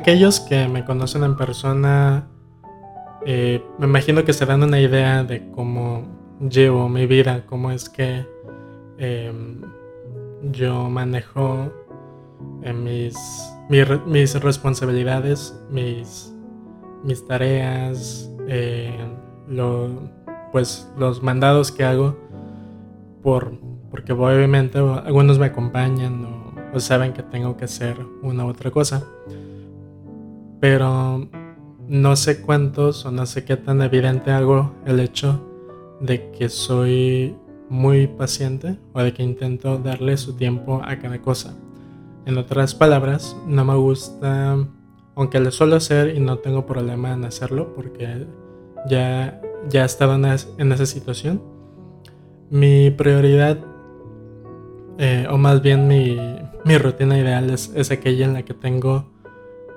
Aquellos que me conocen en persona, eh, me imagino que se dan una idea de cómo llevo mi vida, cómo es que em, yo manejo eh, mis, mis, responsabilidades, mis, mis tareas, eh, pues los mandados que hago, por, porque obviamente algunos me acompañan o saben que tengo que hacer una u otra cosa pero no sé cuántos o no sé qué tan evidente hago el hecho de que soy muy paciente o de que intento darle su tiempo a cada cosa. En otras palabras, no me gusta, aunque lo suelo hacer y no tengo problema en hacerlo porque ya, ya he estado en, esa situación, mi prioridad, eh, o más bien mi, rutina ideal es, es aquella en la que tengo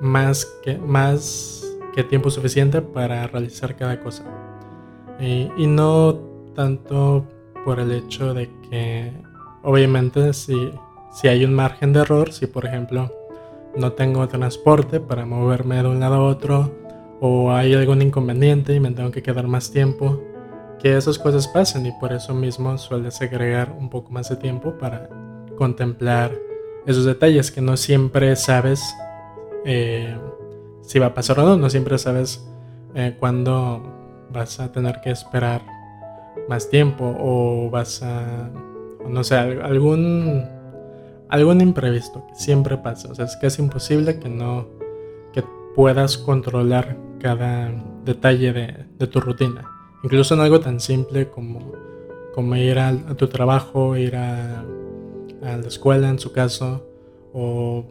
más que, más que tiempo suficiente para realizar cada cosa. Y, no tanto por el hecho de que, obviamente, si, si hay un margen de error, si por ejemplo no tengo transporte para moverme de un lado a otro, o hay algún inconveniente y me tengo que quedar más tiempo, que esas cosas pasen y por eso mismo sueles agregar un poco más de tiempo para contemplar esos detalles que no siempre sabes eh, si va a pasar o no. No siempre sabes eh, cuándo vas a tener que esperar más tiempo o vas a, no sé, algún, algún imprevisto que siempre pasa. O sea, es casi imposible que no, que puedas controlar cada detalle de, tu rutina. Incluso en algo tan simple como, ir a, a tu trabajo, ir a, a la escuela en su caso, o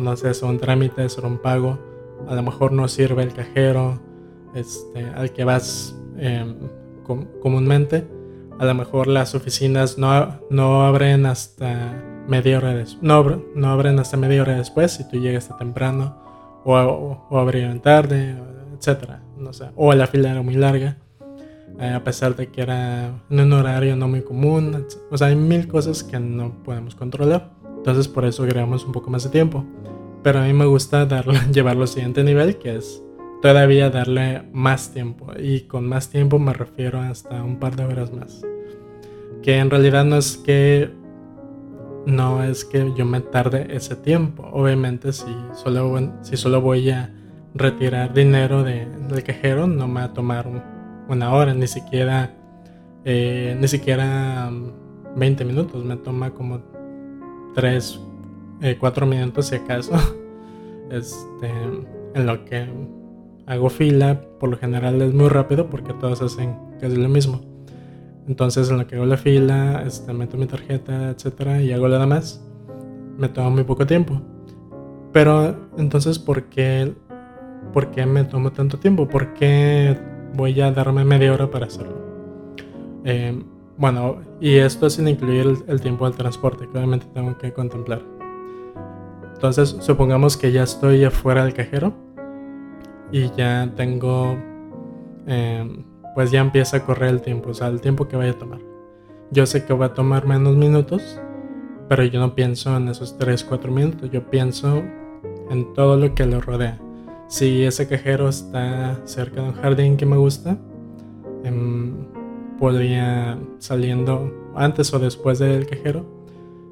no sé, son trámites o un pago, a lo mejor no sirve el cajero este, al que vas em, comúnmente, a lo mejor las oficinas no, no abren hasta media hora después, no, no, abren hasta media hora después si tú llegas temprano, o, o, abrieron tarde, etcétera, no sé, o la fila era muy larga. Eh, a pesar de que era en un horario no muy común, o sea, hay mil cosas que no podemos controlar. Entonces por eso agregamos un poco más de tiempo. Pero a mí me gusta darle, llevarlo al siguiente nivel, que es todavía darle más tiempo. Y con más tiempo me refiero hasta un par de horas más. Que en realidad no es que no es que yo me tarde ese tiempo. Obviamente si solo, si solo voy a retirar dinero del cajero no me va a tomar una hora, ni siquiera eh, ni siquiera 20 minutos, me toma como 3, eh, cuatro minutos si acaso. Este, en lo que hago fila, por lo general es muy rápido porque todos hacen casi lo mismo. Entonces en lo que hago la fila, este, meto mi tarjeta, etcétera, y hago lo demás, me toma muy poco tiempo. Pero entonces, ¿por qué, ¿por qué me tomo tanto tiempo? ¿Por qué voy a darme media hora para hacerlo? Eh, bueno, y esto sin incluir el tiempo del transporte, que obviamente tengo que contemplar. Entonces, supongamos que ya estoy afuera del cajero y ya tengo, em, pues ya empieza a correr el tiempo, o sea, el tiempo que vaya a tomar. Yo sé que va a tomar menos minutos, pero yo no pienso en esos 3, 4 minutos, yo pienso en todo lo que lo rodea. Si ese cajero está cerca de un jardín que me gusta, em, podría saliendo antes o después del cajero,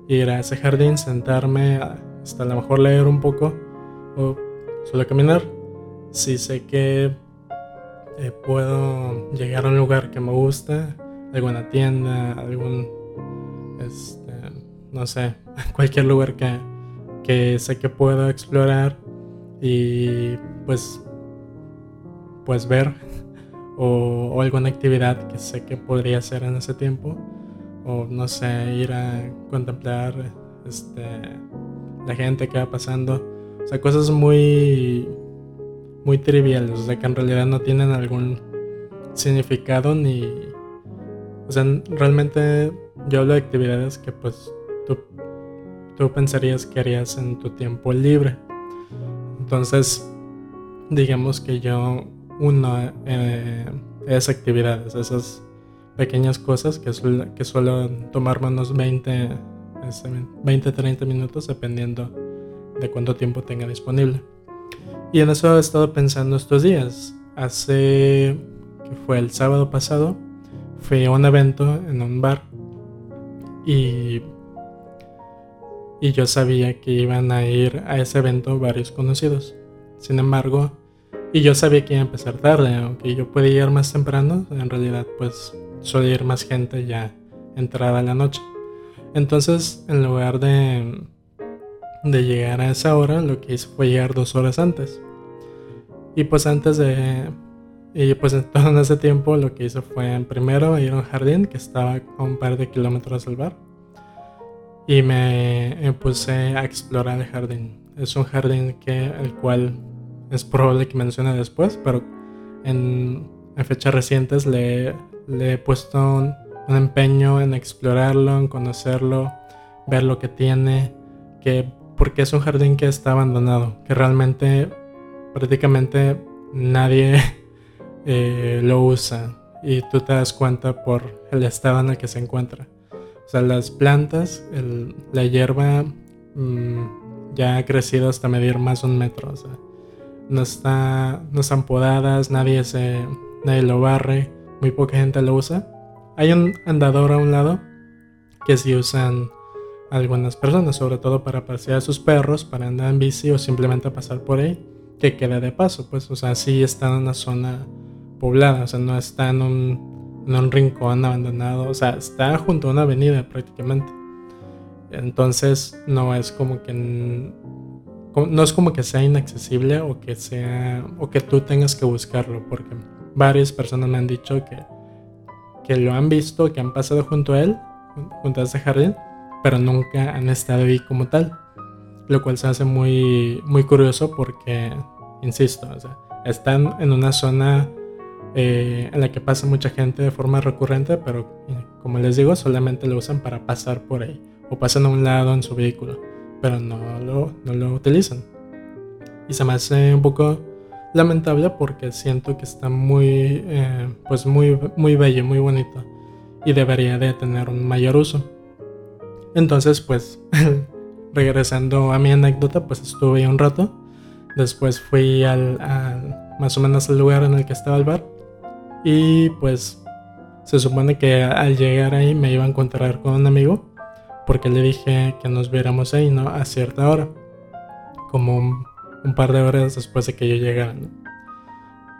ir a ese jardín, sentarme, hasta a lo mejor leer un poco o solo caminar. Si sé que eh, puedo llegar a un lugar que me gusta, alguna tienda, algún, este, no sé, cualquier lugar que, que sé que puedo explorar y pues, pues ver o, alguna actividad que sé que podría hacer en ese tiempo o no sé, ir a contemplar este la gente que va pasando. O sea, cosas muy, muy triviales, o sea, que en realidad no tienen algún significado ni... O sea, realmente yo hablo de actividades que pues tú, tú pensarías que harías en tu tiempo libre. Entonces, digamos que yo uno eh, esas actividades, esas pequeñas cosas que, que suelen tomarme unos 20, 20, 30 minutos dependiendo de cuánto tiempo tenga disponible. Y en eso he estado pensando estos días. Hace, que fue el sábado pasado, fui a un evento en un bar y, y yo sabía que iban a ir a ese evento varios conocidos. Sin embargo, y yo sabía que iba a empezar tarde, aunque yo podía ir más temprano, en realidad pues suele ir más gente ya entrada la noche. Entonces, en lugar de, de llegar a esa hora, lo que hice fue llegar dos horas antes. Y pues antes de... Y pues en ese tiempo lo que hice fue primero ir a un jardín que estaba a un par de kilómetros del bar. Y me, puse a explorar el jardín. Es un jardín que el cual es probable que mencione después, pero en, en fechas recientes le, he puesto un, empeño en explorarlo, en conocerlo, ver lo que tiene, que porque es un jardín que está abandonado, que realmente prácticamente nadie eh, lo usa y tú te das cuenta por el estado en el que se encuentra. O sea, las plantas, la hierba mm, ya ha crecido hasta medir más de un metro. O sea, no, está, no están podadas, nadie, se, nadie lo barre muy poca gente lo usa. Hay un andador a un lado que sí usan algunas personas, sobre todo para pasear a sus perros, para andar en bici o simplemente pasar por ahí, que queda de paso, pues, o sea, sí está en una zona poblada, o sea, no está en un, en un rincón abandonado, o sea, está junto a una avenida prácticamente. Entonces, no es como que no es como que sea inaccesible o que sea o que tú tengas que buscarlo porque varias personas me han dicho que, que lo han visto, que han pasado junto a él, junto a ese jardín, pero nunca han estado ahí como tal. Lo cual se hace muy, muy curioso porque, insisto, están en una zona eh, en la que pasa mucha gente de forma recurrente, pero como les digo, solamente lo usan para pasar por ahí o pasan a un lado en su vehículo, pero no lo, no lo utilizan. Y se me hace un poco lamentable porque siento que está muy, eh, pues muy, muy bello, muy bonito y debería de tener un mayor uso. Entonces, pues, regresando a mi anécdota, pues estuve un rato. Después fui al, más o menos al lugar en el que estaba el bar y pues se supone que al llegar ahí me iba a encontrar con un amigo porque le dije que nos viéramos ahí, ¿no? A cierta hora, como un par de horas después de que yo llegara.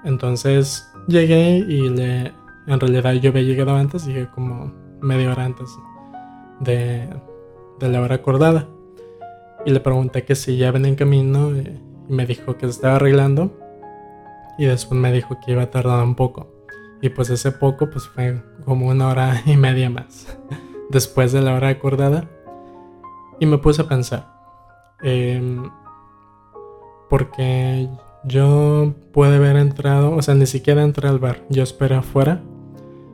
Entonces llegué y le, en realidad yo había llegado antes, llegué como media hora antes de, de la hora acordada. Y le pregunté que si ya venía en camino y, me dijo que se estaba arreglando. Y después me dijo que iba a tardar un poco. Y pues ese poco pues fue como una hora y media más después de la hora acordada. Y me puse a pensar. Eh, porque yo pude haber entrado, o sea, ni siquiera entré al bar, yo esperé afuera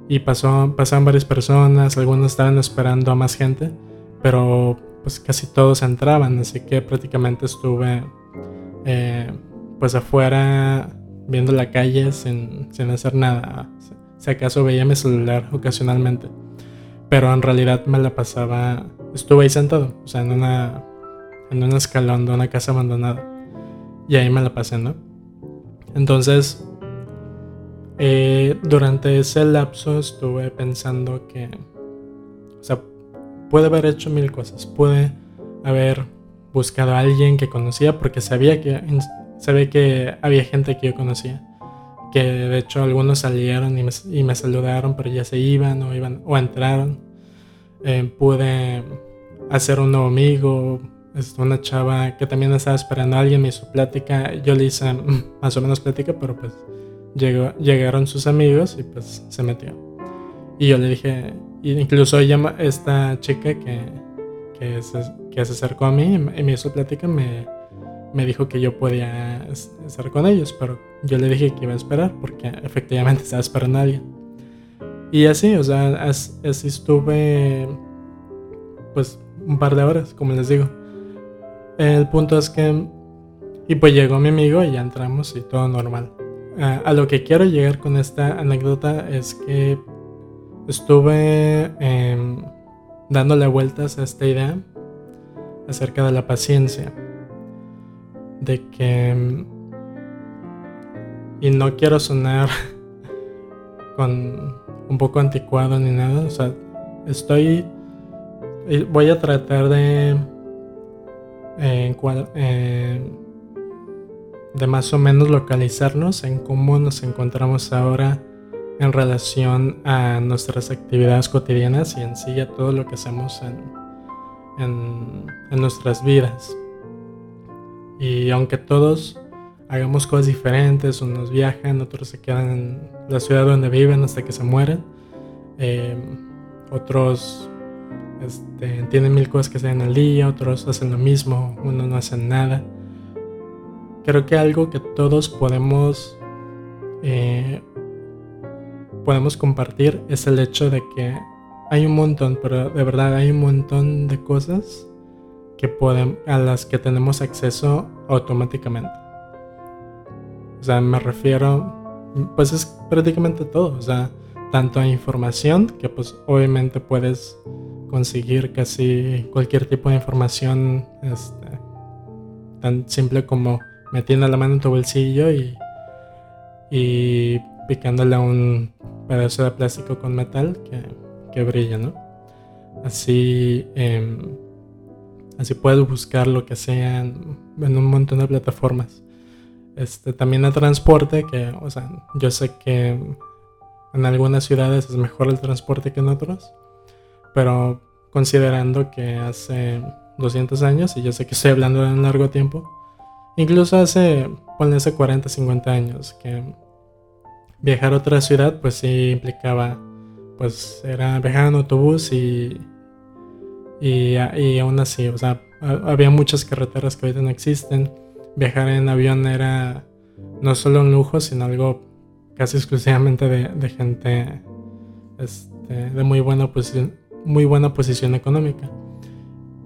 y pasó, pasaron varias personas, algunos estaban esperando a más gente, pero pues casi todos entraban, así que prácticamente estuve eh, pues afuera viendo la calle sin, sin hacer nada, si acaso veía mi celular ocasionalmente, pero en realidad me la pasaba, estuve ahí sentado, o sea, en una, en un escalón de una casa abandonada. Y ahí me la pasé, ¿no? Entonces, eh, durante ese lapso estuve pensando que, o sea, pude haber hecho mil cosas. Pude haber buscado a alguien que conocía porque sabía que, sabía que había gente que yo conocía. Que de hecho algunos salieron y me, saludaron, pero ya se iban o, iban, o entraron. Eh, pude hacer un nuevo amigo, una chava que también estaba esperando a alguien, me hizo plática, yo le hice más o menos plática, pero pues llegó, llegaron sus amigos y pues se metió. Y yo le dije, incluso ella, esta chica que, que, se, que se acercó a mí y me hizo plática, me, me dijo que yo podía estar con ellos, pero yo le dije que iba a esperar porque efectivamente estaba esperando a alguien. Y así, o sea, así estuve pues un par de horas, como les digo. El punto es que... Y pues llegó mi amigo y ya entramos y todo normal. a lo que quiero llegar con esta anécdota es que estuve em, dándole vueltas a esta idea acerca de la paciencia. De que... Y no quiero sonar con un poco anticuado ni nada. O sea, estoy... Voy a tratar de... Eh, eh, de más o menos localizarnos en cómo nos encontramos ahora en relación a nuestras actividades cotidianas y en sí a todo lo que hacemos en, en, nuestras vidas. Y aunque todos hagamos cosas diferentes, unos viajan, otros se quedan en la ciudad donde viven hasta que se mueren, eh, otros este, tienen mil cosas que en el día, otros hacen lo mismo, unos no hacen nada. Creo que algo que todos podemos eh, podemos compartir es el hecho de que hay un montón, pero de verdad hay un montón de cosas que pueden, a las que tenemos acceso automáticamente. O sea, me refiero, pues es prácticamente todo, o sea, tanto a información, que pues obviamente puedes conseguir casi cualquier tipo de información, este, tan simple como metiendo la mano en tu bolsillo y, y picándole a un pedazo de plástico con metal que, brilla, ¿no? Así, em, así puedes buscar lo que sea en, un montón de plataformas. Este, también el transporte, que, o sea, yo sé que en algunas ciudades es mejor el transporte que en otros, pero considerando que hace 200 años, y yo sé que estoy hablando de un largo tiempo, incluso hace, ponle hace 40, 50 años, que viajar a otra ciudad, pues sí implicaba, pues era viajar en autobús y, y, aún así, o sea, había muchas carreteras que ahorita no existen. Viajar en avión era no solo un lujo, sino algo casi exclusivamente de, gente este, de muy buena, posición, muy buena posición económica.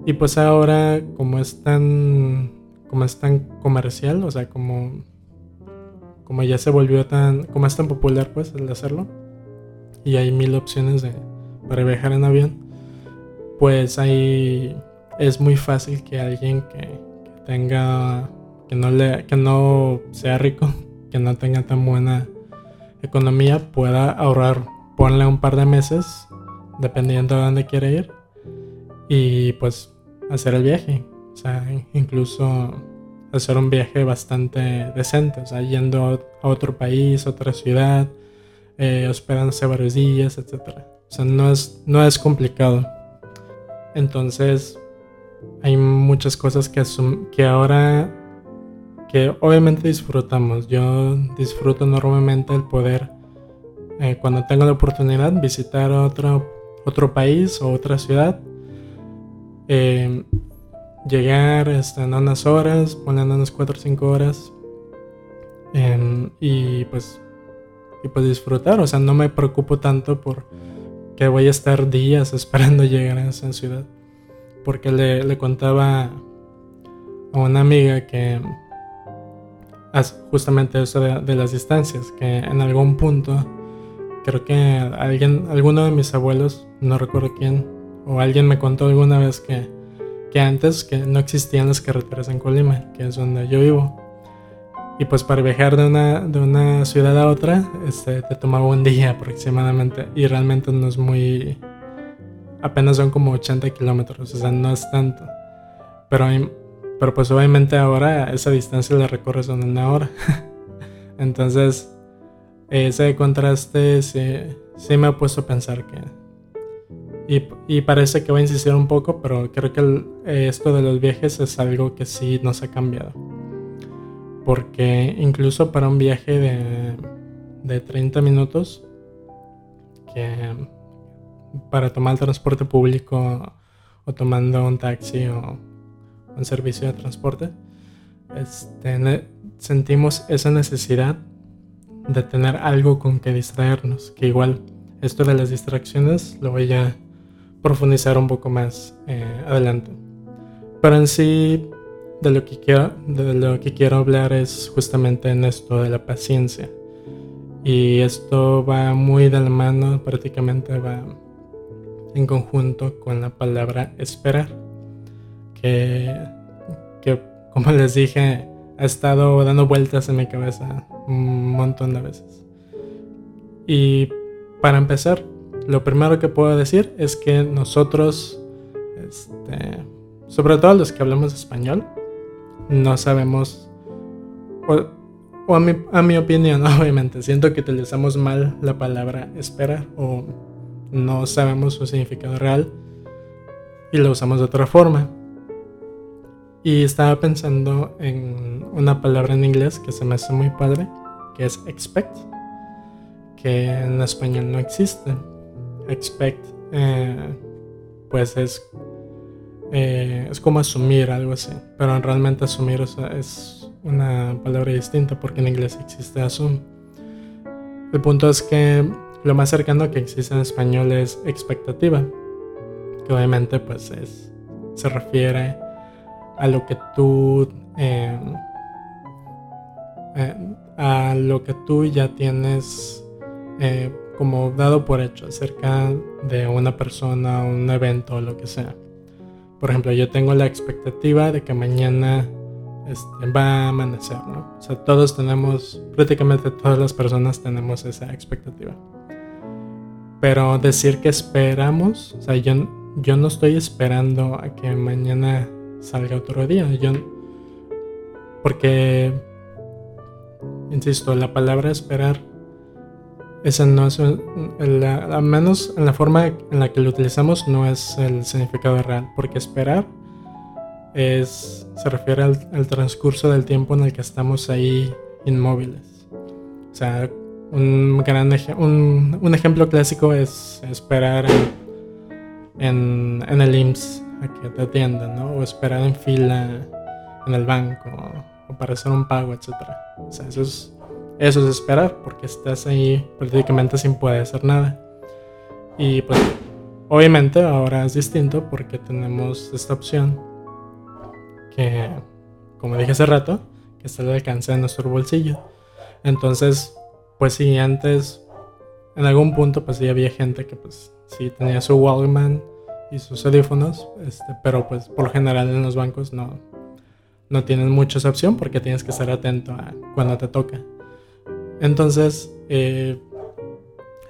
Y pues ahora, como es tan, como es tan comercial, o sea, como como ya se volvió tan, como es tan popular pues el hacerlo, y hay mil opciones de, para viajar en avión, pues ahí es muy fácil que alguien que, tenga, que no, le, que no sea rico, que no tenga tan buena economía, pueda ahorrar, ponle un par de meses, dependiendo de dónde quiere ir, y pues hacer el viaje. O sea, incluso hacer un viaje bastante decente, o sea, yendo a otro país, a otra ciudad, eh, hospedándose varios días, etc. O sea, no es, no es complicado. Entonces, hay muchas cosas que, ahora, que obviamente disfrutamos. Yo disfruto enormemente el poder, eh, cuando tengo la oportunidad, visitar otro, otro país o otra ciudad. Eh, llegar este, en unas horas, ponen unas 4 o 5 horas y pues y pues disfrutar, o sea, no me preocupo tanto por que voy a estar días esperando llegar a esa ciudad, porque le, le contaba a una amiga que justamente eso de, las distancias, que en algún punto creo que alguien, alguno de mis abuelos, no recuerdo quién, o alguien me contó alguna vez que que antes que no existían las carreteras en Colima, que es donde yo vivo. Y pues para viajar de una, de una ciudad a otra, este, te tomaba un día aproximadamente. Y realmente no es muy... Apenas son como 80 kilómetros, o sea, no es tanto. Pero, pero pues obviamente ahora esa distancia la recorres en una hora. Entonces, ese contraste sí, sí me ha puesto a pensar que y, parece que va a insistir un poco, pero creo que esto de los viajes es algo que sí nos ha cambiado. Porque incluso para un viaje de, de 30 minutos, que para tomar el transporte público o tomando un taxi o un servicio de transporte, este, sentimos esa necesidad de tener algo con que distraernos, que igual esto de las distracciones lo voy a profundizar un poco más eh, adelante. Pero en sí, de lo, que quiero, de lo que quiero hablar es justamente en esto de la paciencia. Y esto va muy de la mano, prácticamente va en conjunto con la palabra esperar, que, que como les dije, ha estado dando vueltas en mi cabeza un montón de veces. Y para empezar, lo primero que puedo decir es que nosotros, este, sobre todo los que hablamos español, no sabemos, o, a, mi, a mi opinión, obviamente, siento que utilizamos mal la palabra esperar o no sabemos su significado real y lo usamos de otra forma. Y estaba pensando en una palabra en inglés que se me hace muy padre, que es expect, que en español no existe. Expect, eh, pues es, eh, es como asumir algo así, pero realmente asumir es una palabra distinta porque en inglés existe assume. El punto es que lo más cercano que existe en español es expectativa, que obviamente pues es, se refiere a lo que tú eh, a lo que tú ya tienes eh, como dado por hecho acerca de una persona, un evento o lo que sea. Por ejemplo, yo tengo la expectativa de que mañana este, va a amanecer, ¿no? O sea, todos tenemos, prácticamente todas las personas tenemos esa expectativa. Pero decir que esperamos, o sea, yo, yo no estoy esperando a que mañana salga otro día. Yo, porque Insisto, la palabra esperar, esa no es, al menos en la forma en la que lo utilizamos, no es el significado real, porque esperar es, se refiere al, transcurso del tiempo en el que estamos ahí inmóviles. O sea, un, gran un, un ejemplo clásico es esperar en, en, el IMSS a que te atiendan, ¿no? O esperar en fila en el banco o para hacer un pago, etc. O sea, eso es, eso es esperar, porque estás ahí prácticamente sin poder hacer nada. Y pues, obviamente ahora es distinto porque tenemos esta opción que, como dije hace rato, que está al alcance de nuestro bolsillo. Entonces, pues si antes, en algún punto, pues sí había gente que pues sí tenía su Walkman y sus audífonos, este, pero pues por lo general en los bancos no, no tienes mucha opción porque tienes que estar atento a cuando te toca. Entonces, eh,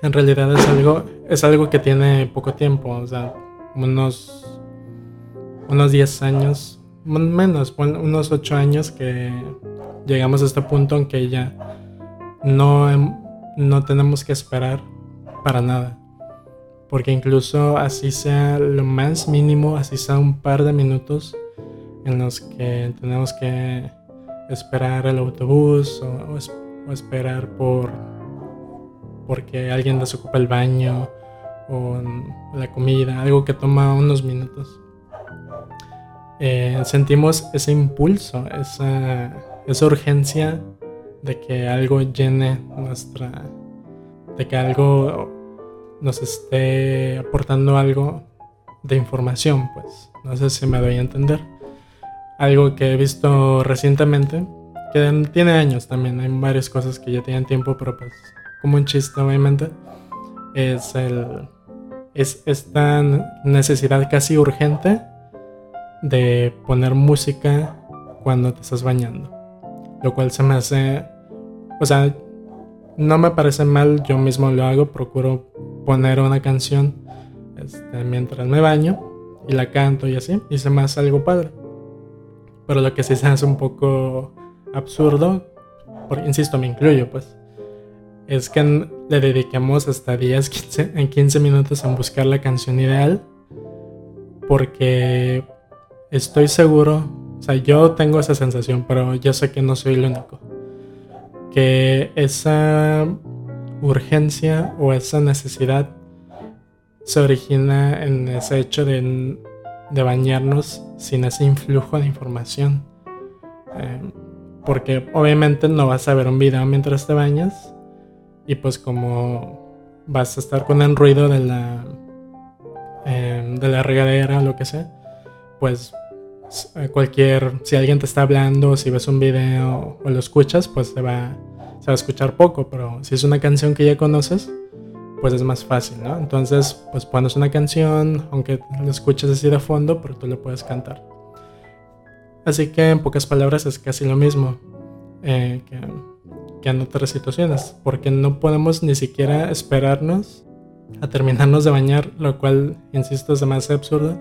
en realidad es algo, es algo que tiene poco tiempo, o sea, unos, unos 10 años, menos, unos 8 años que llegamos a este punto en que ya no, no tenemos que esperar para nada. Porque incluso así sea lo más mínimo, así sea un par de minutos, en los que tenemos que esperar el autobús o, esperar por porque alguien desocupa el baño o la comida, algo que toma unos minutos. Eh, sentimos ese impulso, esa, esa urgencia de que algo llene nuestra, de que algo nos esté aportando algo de información, pues. No sé si me doy a entender algo que he visto recientemente, que tiene años también, hay varias cosas que ya tienen tiempo, pero pues como un chiste obviamente, es, el, es esta necesidad casi urgente de poner música cuando te estás bañando, lo cual se me hace, o sea, no me parece mal, yo mismo lo hago, procuro poner una canción este, mientras me baño y la canto y así, y se me hace algo padre. Pero lo que sí se hace un poco absurdo, porque, insisto, me incluyo, pues, es que le dediquemos hasta 10, 15, en 15 minutos en buscar la canción ideal, porque estoy seguro, o sea, yo tengo esa sensación, pero yo sé que no soy el único, que esa urgencia o esa necesidad se origina en ese hecho de de bañarnos sin ese influjo de información. Eh, porque obviamente no vas a ver un video mientras te bañas y pues como vas a estar con el ruido de la eh, de la regadera lo que sea, pues cualquier si alguien te está hablando, si ves un video o lo escuchas, pues se va se va a escuchar poco, pero si es una canción que ya conoces, pues es más fácil, ¿no? Entonces, pues pones una canción, aunque la escuches así de fondo, pero tú le puedes cantar. Así que en pocas palabras es casi lo mismo eh, que, que en otras situaciones, porque no podemos ni siquiera esperarnos a terminarnos de bañar, lo cual, insisto, es demasiado absurdo,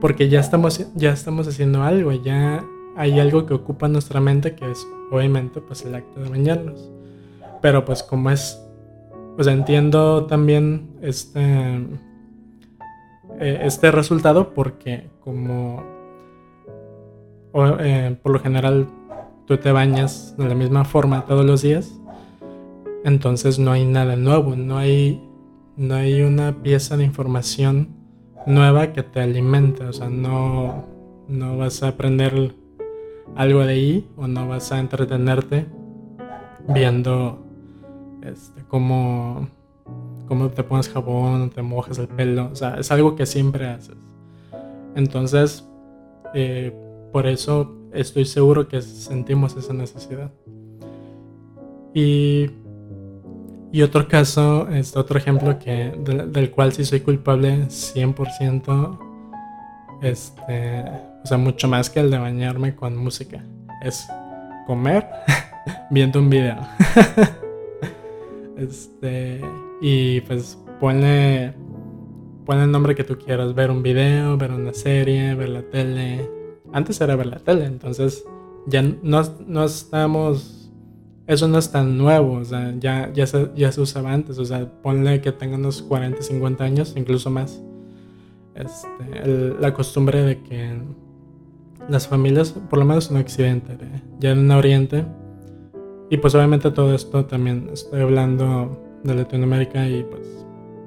porque ya estamos, ya estamos haciendo algo, ya hay algo que ocupa nuestra mente, que es obviamente pues el acto de bañarnos. Pero pues como es pues entiendo también este, eh, este resultado porque como eh, por lo general tú te bañas de la misma forma todos los días, entonces no hay nada nuevo, no hay, no hay una pieza de información nueva que te alimente, o sea, no, no vas a aprender algo de ahí o no vas a entretenerte viendo este, cómo, te pones jabón, te mojas el pelo, o sea, es algo que siempre haces. Entonces, eh, por eso estoy seguro que sentimos esa necesidad. Y, y otro caso, este otro ejemplo que, del, cual sí soy culpable 100%, este, o sea, mucho más que el de bañarme con música, es comer viendo un video. Este, y pues ponle, ponle el nombre que tú quieras, ver un video, ver una serie, ver la tele. Antes era ver la tele, entonces ya no, no estamos, eso no es tan nuevo, o sea, ya, ya, se, ya se usaba antes, o sea, ponle que tenga unos 40, 50 años, incluso más. Este, la costumbre de que las familias, por lo menos en Occidente, ya en Oriente, y pues obviamente todo esto también estoy hablando de Latinoamérica y pues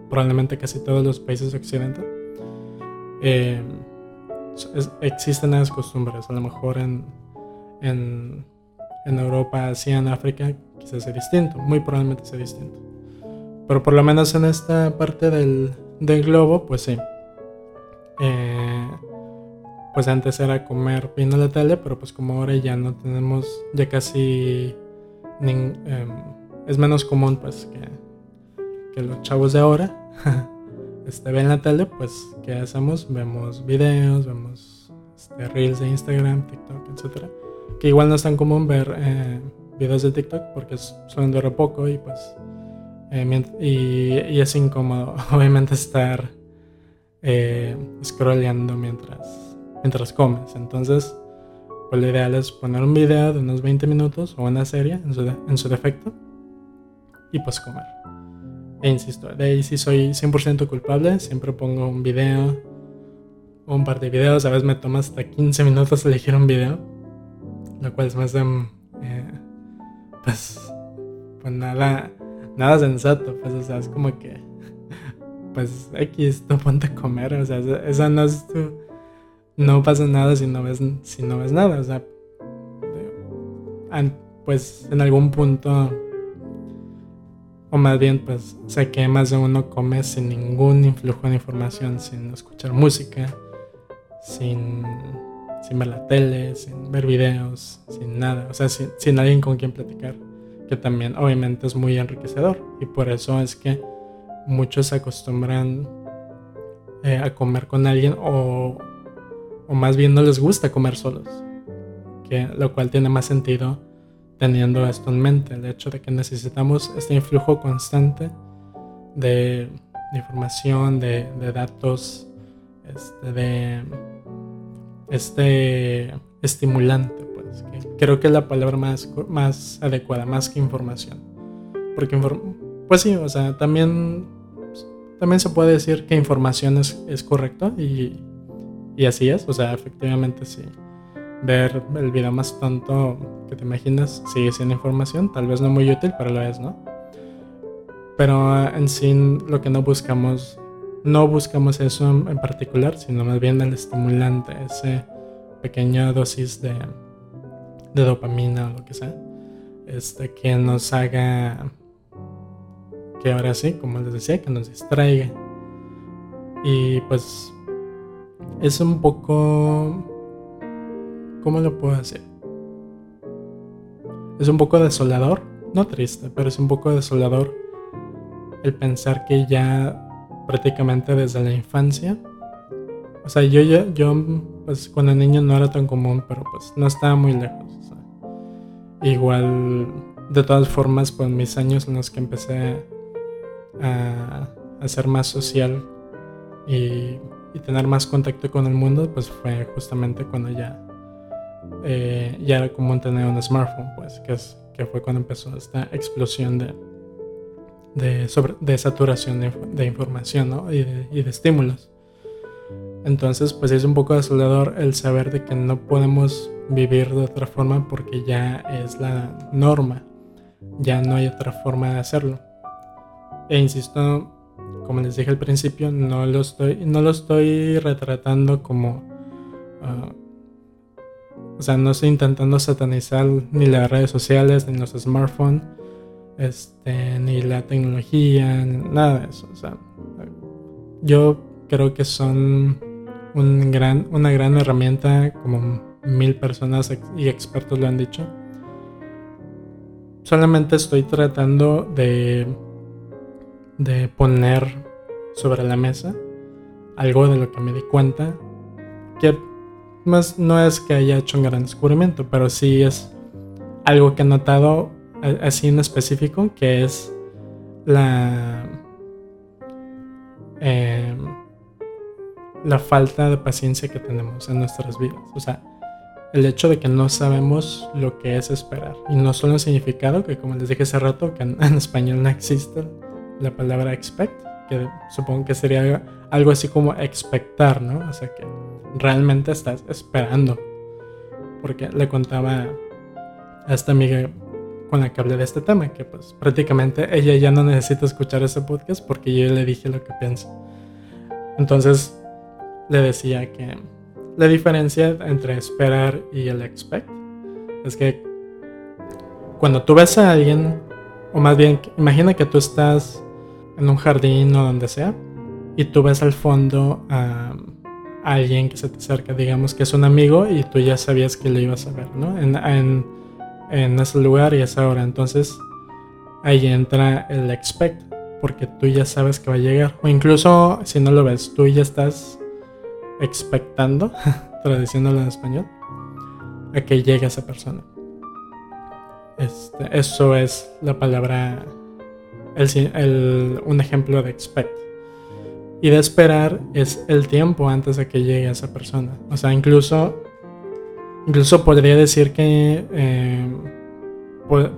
probablemente casi todos los países occidentales. Eh, existen esas costumbres, a lo mejor en, en, en Europa, Asia, en África, quizás sea distinto, muy probablemente sea distinto. Pero por lo menos en esta parte del, del globo, pues sí. Eh, pues antes era comer viendo la tele, pero pues como ahora ya no tenemos, ya casi Em, es menos común pues que los chavos de ahora este, ven la tele, pues ¿qué hacemos? Vemos videos, vemos este, reels de Instagram, TikTok, etc. Que igual no es tan común ver eh, videos de TikTok porque suelen durar poco y pues eh, y, y, es incómodo obviamente estar eh, mientras, mientras comes. Entonces pues lo ideal es poner un video de unos 20 minutos o una serie en su, en su defecto y pues comer. E insisto, de ahí sí soy 100% culpable, siempre pongo un video o un par de videos, a veces me toma hasta 15 minutos elegir un video, lo cual es más de... Pues, pues nada, nada sensato, pues o sea, es como que, pues X, tú ponte a comer, o sea, esa no es tu no pasa nada si no ves, si no ves nada. O sea, pues en algún punto, o más bien, pues sé que más de uno come sin ningún influjo de información, sin escuchar música, sin, sin ver la tele, sin ver videos, sin nada. O sea, sin, sin alguien con quien platicar, que también obviamente es muy enriquecedor. Y por eso es que muchos se acostumbran eh, a comer con alguien o o más bien no les gusta comer solos, que, lo cual tiene más sentido teniendo esto en mente, el hecho de que necesitamos este influjo constante de, información, de, datos, este, de este estimulante, pues, creo que es la palabra más, más adecuada, más que información. Porque, pues sí, o sea, también, también se puede decir que información es, es correcto y y así es, o sea, efectivamente sí. Ver el video más tonto que te imaginas sigue siendo información, tal vez no muy útil, pero lo es, ¿no? Pero ah, en sí lo que no buscamos, no buscamos eso en particular, sino más bien el estimulante, ese pequeña dosis de, de dopamina o lo que sea, este, que nos haga, que ahora sí, como les decía, que nos distraiga. Y pues es un poco... ¿Cómo lo puedo hacer? Es un poco desolador no triste, pero es un poco desolador el pensar que ya prácticamente desde la infancia, o sea, yo, yo, yo pues cuando niño no era tan común, pero pues no estaba muy lejos. igual, de todas formas, pues mis años en los que empecé a, a ser más social y, y, tener más contacto con el mundo, pues fue justamente cuando ya, eh, ya era común tener un smartphone, pues, que, es, que fue cuando empezó esta explosión de, de, sobre, de saturación de, información ¿no? y, de, y de estímulos. Entonces, pues es un poco desolador el saber de que no podemos vivir de otra forma porque ya es la norma, ya no hay otra forma de hacerlo. E insisto, como les dije al principio, no lo estoy, no lo estoy retratando como... Uh, o sea, no estoy intentando satanizar ni las redes sociales, ni los smartphones, este, ni la tecnología, nada de eso. O sea, yo creo que son un gran, una gran herramienta, como mil personas y expertos lo han dicho. Solamente estoy tratando de, de poner sobre la mesa algo de lo que me di cuenta, que más no es que haya hecho un gran descubrimiento, pero sí es algo que he notado así en específico, que es la... Eh, la falta de paciencia que tenemos en nuestras vidas. O sea, el hecho de que no sabemos lo que es esperar. Y no solo el significado, que como les dije hace rato, que en, español no existe la palabra expect, que supongo que sería algo así como expectar, ¿no? O sea, que realmente estás esperando. Porque le contaba a esta amiga con la que hablé de este tema, que pues prácticamente ella ya no necesita escuchar ese podcast porque yo le dije lo que pienso. Entonces, le decía que la diferencia entre esperar y el expect es que cuando tú ves a alguien, o más bien, imagina que tú estás en un jardín o donde sea, y tú ves al fondo a, alguien que se te acerca, digamos que es un amigo y tú ya sabías que lo ibas a ver, ¿no? En, en, en ese lugar y esa hora. Entonces ahí entra el expect, porque tú ya sabes que va a llegar. O incluso si no lo ves, tú ya estás expectando, traduciéndolo en español, a que llegue esa persona. Este, eso es la palabra, el, un ejemplo de expect. Y de esperar es el tiempo antes de que llegue esa persona. O sea, incluso, incluso podría decir que eh,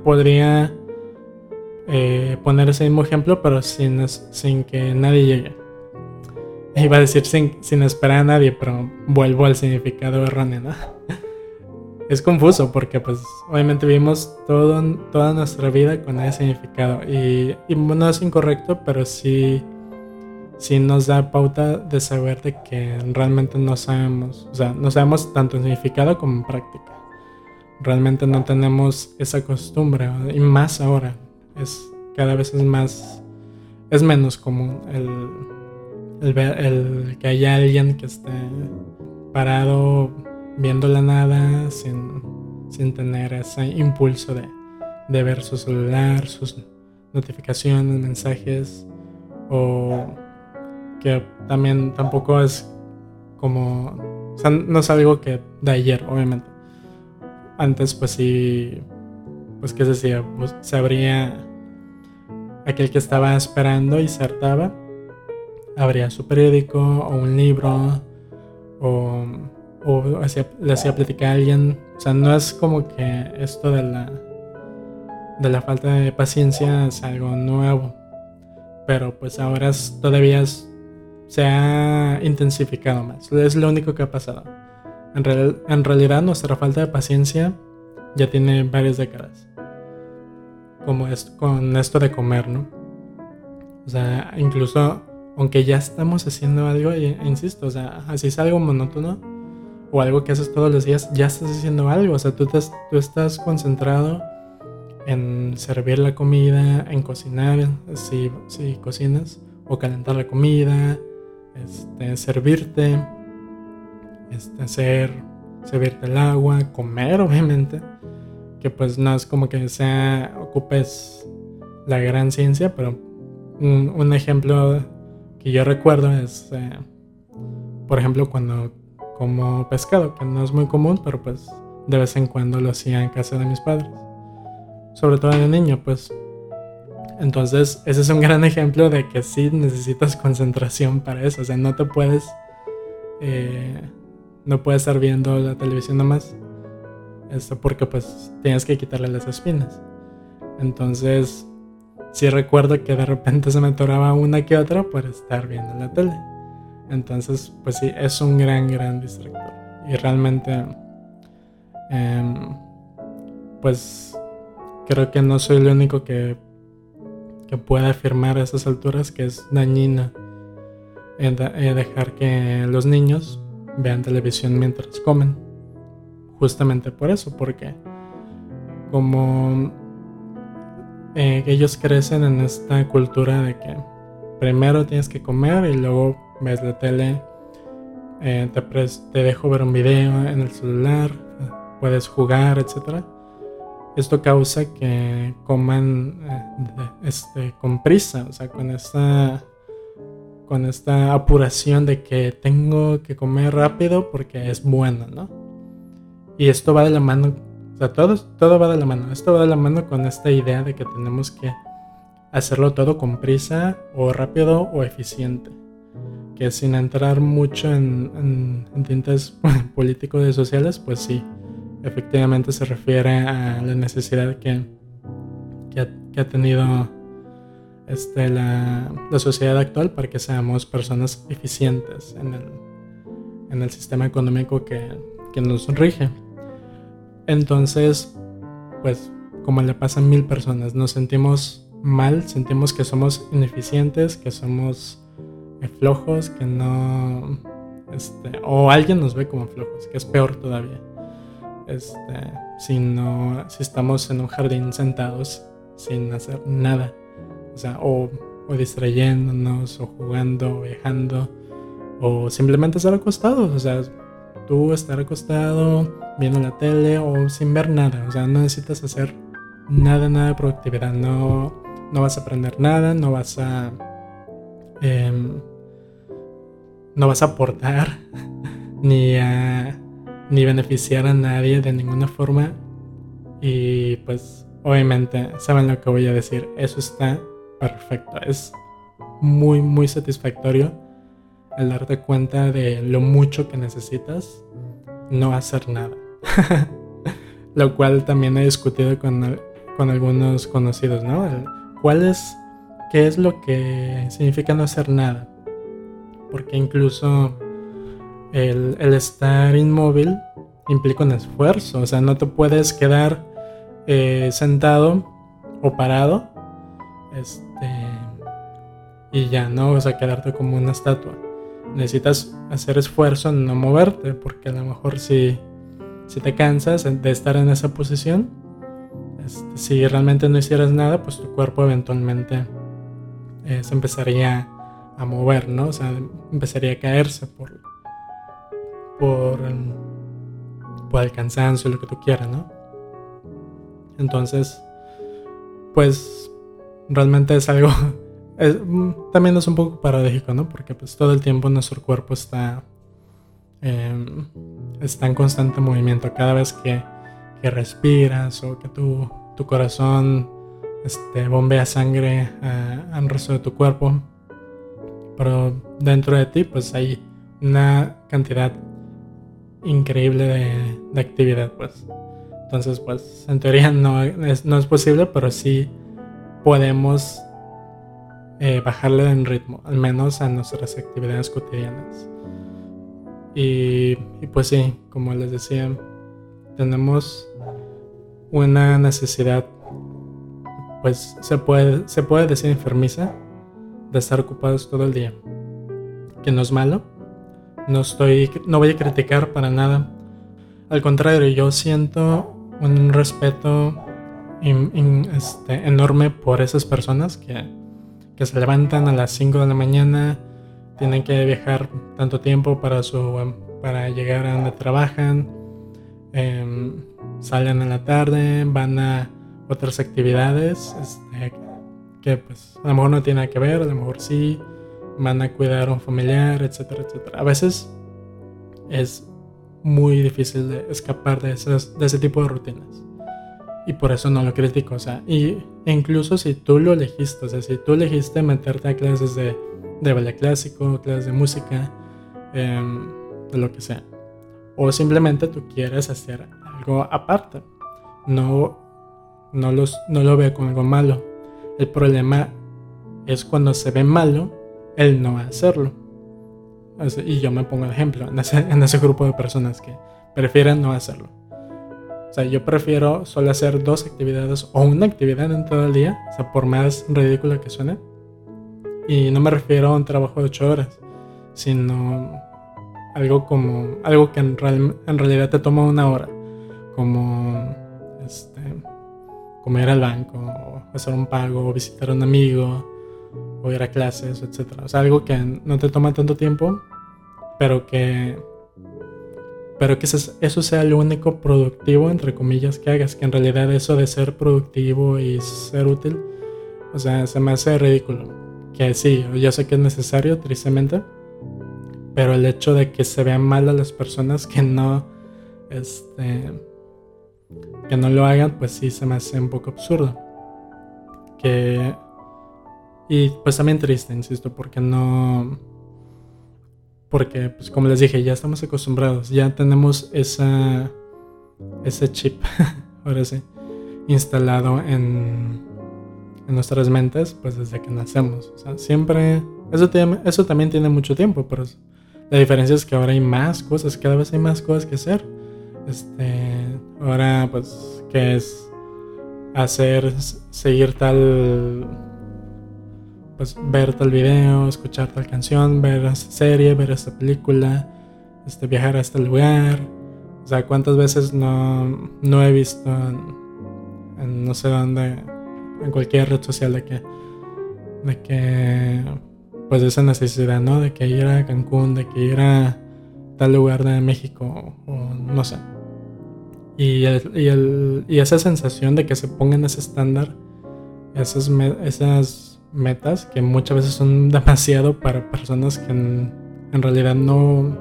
podría eh, poner ese mismo ejemplo, pero sin, sin que nadie llegue. Iba a decir sin, esperar a nadie, pero vuelvo al significado erróneo, ¿no? Es confuso porque pues obviamente vivimos todo, toda nuestra vida con ese significado y, no es incorrecto, pero sí, sí nos da pauta de saber de que realmente no sabemos, o sea, no sabemos tanto en significado como en práctica. Realmente no tenemos esa costumbre y más ahora, es cada vez es más, es menos común el el, el que haya alguien que esté parado viendo la nada sin, tener ese impulso de, de, ver su celular, sus notificaciones, mensajes, o que también tampoco es como, o sea, no es algo que de ayer, obviamente. Antes pues sí, pues que se decía, pues, se abría aquel que estaba esperando y se hartaba abría su periódico o un libro o, le hacía platicar a alguien. O sea, no es como que esto de la, de la falta de paciencia es algo nuevo. Pero pues ahora todavía se ha intensificado más. Es lo único que ha pasado. En, en realidad nuestra falta de paciencia ya tiene varias décadas. Como es con esto de comer, ¿no? O sea, incluso aunque ya estamos haciendo algo, insisto, o sea, así es algo monótono o algo que haces todos los días, ya estás haciendo algo, o sea, tú, tú estás concentrado en servir la comida, en cocinar, si, si cocinas, o calentar la comida, este, servirte, este, hacer, servirte el agua, comer, obviamente, que pues no es como que sea ocupes la gran ciencia, pero un, ejemplo que yo recuerdo es, eh, por ejemplo, cuando como pescado, que no es muy común, pero pues de vez en cuando lo hacía en casa de mis padres. Sobre todo de niño, pues. Entonces, ese es un gran ejemplo de que sí necesitas concentración para eso. O sea, no te puedes. Eh, no puedes estar viendo la televisión nomás. Esto porque, pues, tienes que quitarle las espinas. Entonces, sí recuerdo que de repente se me atoraba una que otra por estar viendo la tele. Entonces, pues sí, es un gran, gran distractor. Y realmente, em, pues creo que no soy el único que, que puede afirmar a esas alturas que es dañina dejar que los niños vean televisión mientras comen. Justamente por eso, porque como eh, ellos crecen en esta cultura de que primero tienes que comer y luego ves la tele, eh, te, te, dejo ver un video en el celular, puedes jugar, etc. Esto causa que coman eh, este, con prisa, o sea, con esta, con esta apuración de que tengo que comer rápido porque es bueno, ¿no? Y esto va de la mano, o sea, todo, todo va de la mano. Esto va de la mano con esta idea de que tenemos que hacerlo todo con prisa o rápido o eficiente que sin entrar mucho en, tintes políticos y sociales, pues sí, efectivamente se refiere a la necesidad que, que, ha, tenido este, la, la, sociedad actual para que seamos personas eficientes en el, en el sistema económico que, que nos rige. Entonces, pues como le pasa a mil personas, nos sentimos mal, sentimos que somos ineficientes, que somos flojos, que no... Este, o alguien nos ve como flojos, que es peor todavía. Este, si, no, si estamos en un jardín sentados sin hacer nada. O sea, o, distrayéndonos, o jugando, o viajando, o simplemente estar acostados. O sea, tú estar acostado, viendo la tele, o sin ver nada. O sea, no necesitas hacer nada, nada de productividad. No, no vas a aprender nada, no vas a... Em, no vas a aportar ni a ni beneficiar a nadie de ninguna forma. Y pues obviamente saben lo que voy a decir. Eso está perfecto. Es muy muy satisfactorio el darte cuenta de lo mucho que necesitas no hacer nada. Lo cual también he discutido con, con algunos conocidos no cuál es qué es lo que significa no hacer nada porque incluso el, estar inmóvil implica un esfuerzo, o sea, no te puedes quedar eh, sentado o parado este, y ya, ¿no? O sea, quedarte como una estatua. Necesitas hacer esfuerzo en no moverte, porque a lo mejor si, si te cansas de estar en esa posición, este, si realmente no hicieras nada, pues tu cuerpo eventualmente eh, se empezaría a mover, ¿no? O sea, empezaría a caerse por, por, por el cansancio, lo que tú quieras, ¿no? Entonces, pues realmente es algo, también es un poco paradójico, ¿no? Porque pues todo el tiempo nuestro cuerpo está, em, está en constante movimiento. Cada vez que, que respiras o que tu, tu corazón este, bombea sangre al resto de tu cuerpo, pero dentro de ti pues hay una cantidad increíble de, actividad pues. Entonces pues en teoría no es, no es posible, pero sí podemos eh, bajarle en ritmo, al menos a nuestras actividades cotidianas. Y, y, pues sí, como les decía, tenemos una necesidad, pues se puede, se puede decir enfermiza, de estar ocupados todo el día. Que no es malo. No estoy, no voy a criticar para nada. Al contrario, yo siento un respeto este, enorme por esas personas que, que se levantan a las 5 de la mañana, tienen que viajar tanto tiempo para, su, para llegar a donde trabajan, em, salen en la tarde, van a otras actividades este, que pues a lo mejor no tiene que ver, a lo mejor sí, van a cuidar a un familiar, etcétera, etcétera. A veces es muy difícil de escapar de, de ese tipo de rutinas. Y por eso no lo critico. O sea, y incluso si tú lo elegiste, o sea, si tú elegiste meterte a clases de, de ballet clásico, clases de música, em, de lo que sea. O simplemente tú quieres hacer algo aparte. No, no, los, no lo veo como algo malo. El problema es cuando se ve malo el no hacerlo. Y yo me pongo el ejemplo en ese, en ese grupo de personas que prefieren no hacerlo. O sea, yo prefiero solo hacer dos actividades o una actividad en todo el día, o sea, por más ridícula que suene. Y no me refiero a un trabajo de ocho horas, sino algo como algo que en, en realidad te toma una hora, como este, como ir al banco, o hacer un pago, o visitar a un amigo, o ir a clases, etc. O sea, algo que no te toma tanto tiempo, pero que pero que eso sea lo único productivo, entre comillas, que hagas, que en realidad eso de ser productivo y ser útil, o sea, se me hace ridículo. Que sí, yo sé que es necesario, tristemente, pero el hecho de que se vean mal a las personas que no, este, que no lo hagan, pues sí se me hace un poco absurdo. Que, y pues también triste, insisto, porque no, porque pues como les dije, ya estamos acostumbrados, ya tenemos esa, ese chip, ahora sí, instalado en, en nuestras mentes, pues desde que nacemos. O sea, siempre, eso, eso también tiene mucho tiempo, pero la diferencia es que ahora hay más cosas, cada vez hay más cosas que hacer. Este, ahora, pues, ¿qué es hacer, seguir tal, pues, ver tal video, escuchar tal canción, ver esta serie, ver esta película, este, viajar a este lugar. O sea, ¿cuántas veces no, no he visto en, no sé dónde, en cualquier red social de que, de que pues esa necesidad, ¿no? De que ir a Cancún, de que ir a tal lugar de México o, no sé. Y, y, esa sensación de que se pongan ese estándar, esas, esas metas que muchas veces son demasiado para personas que en, realidad no,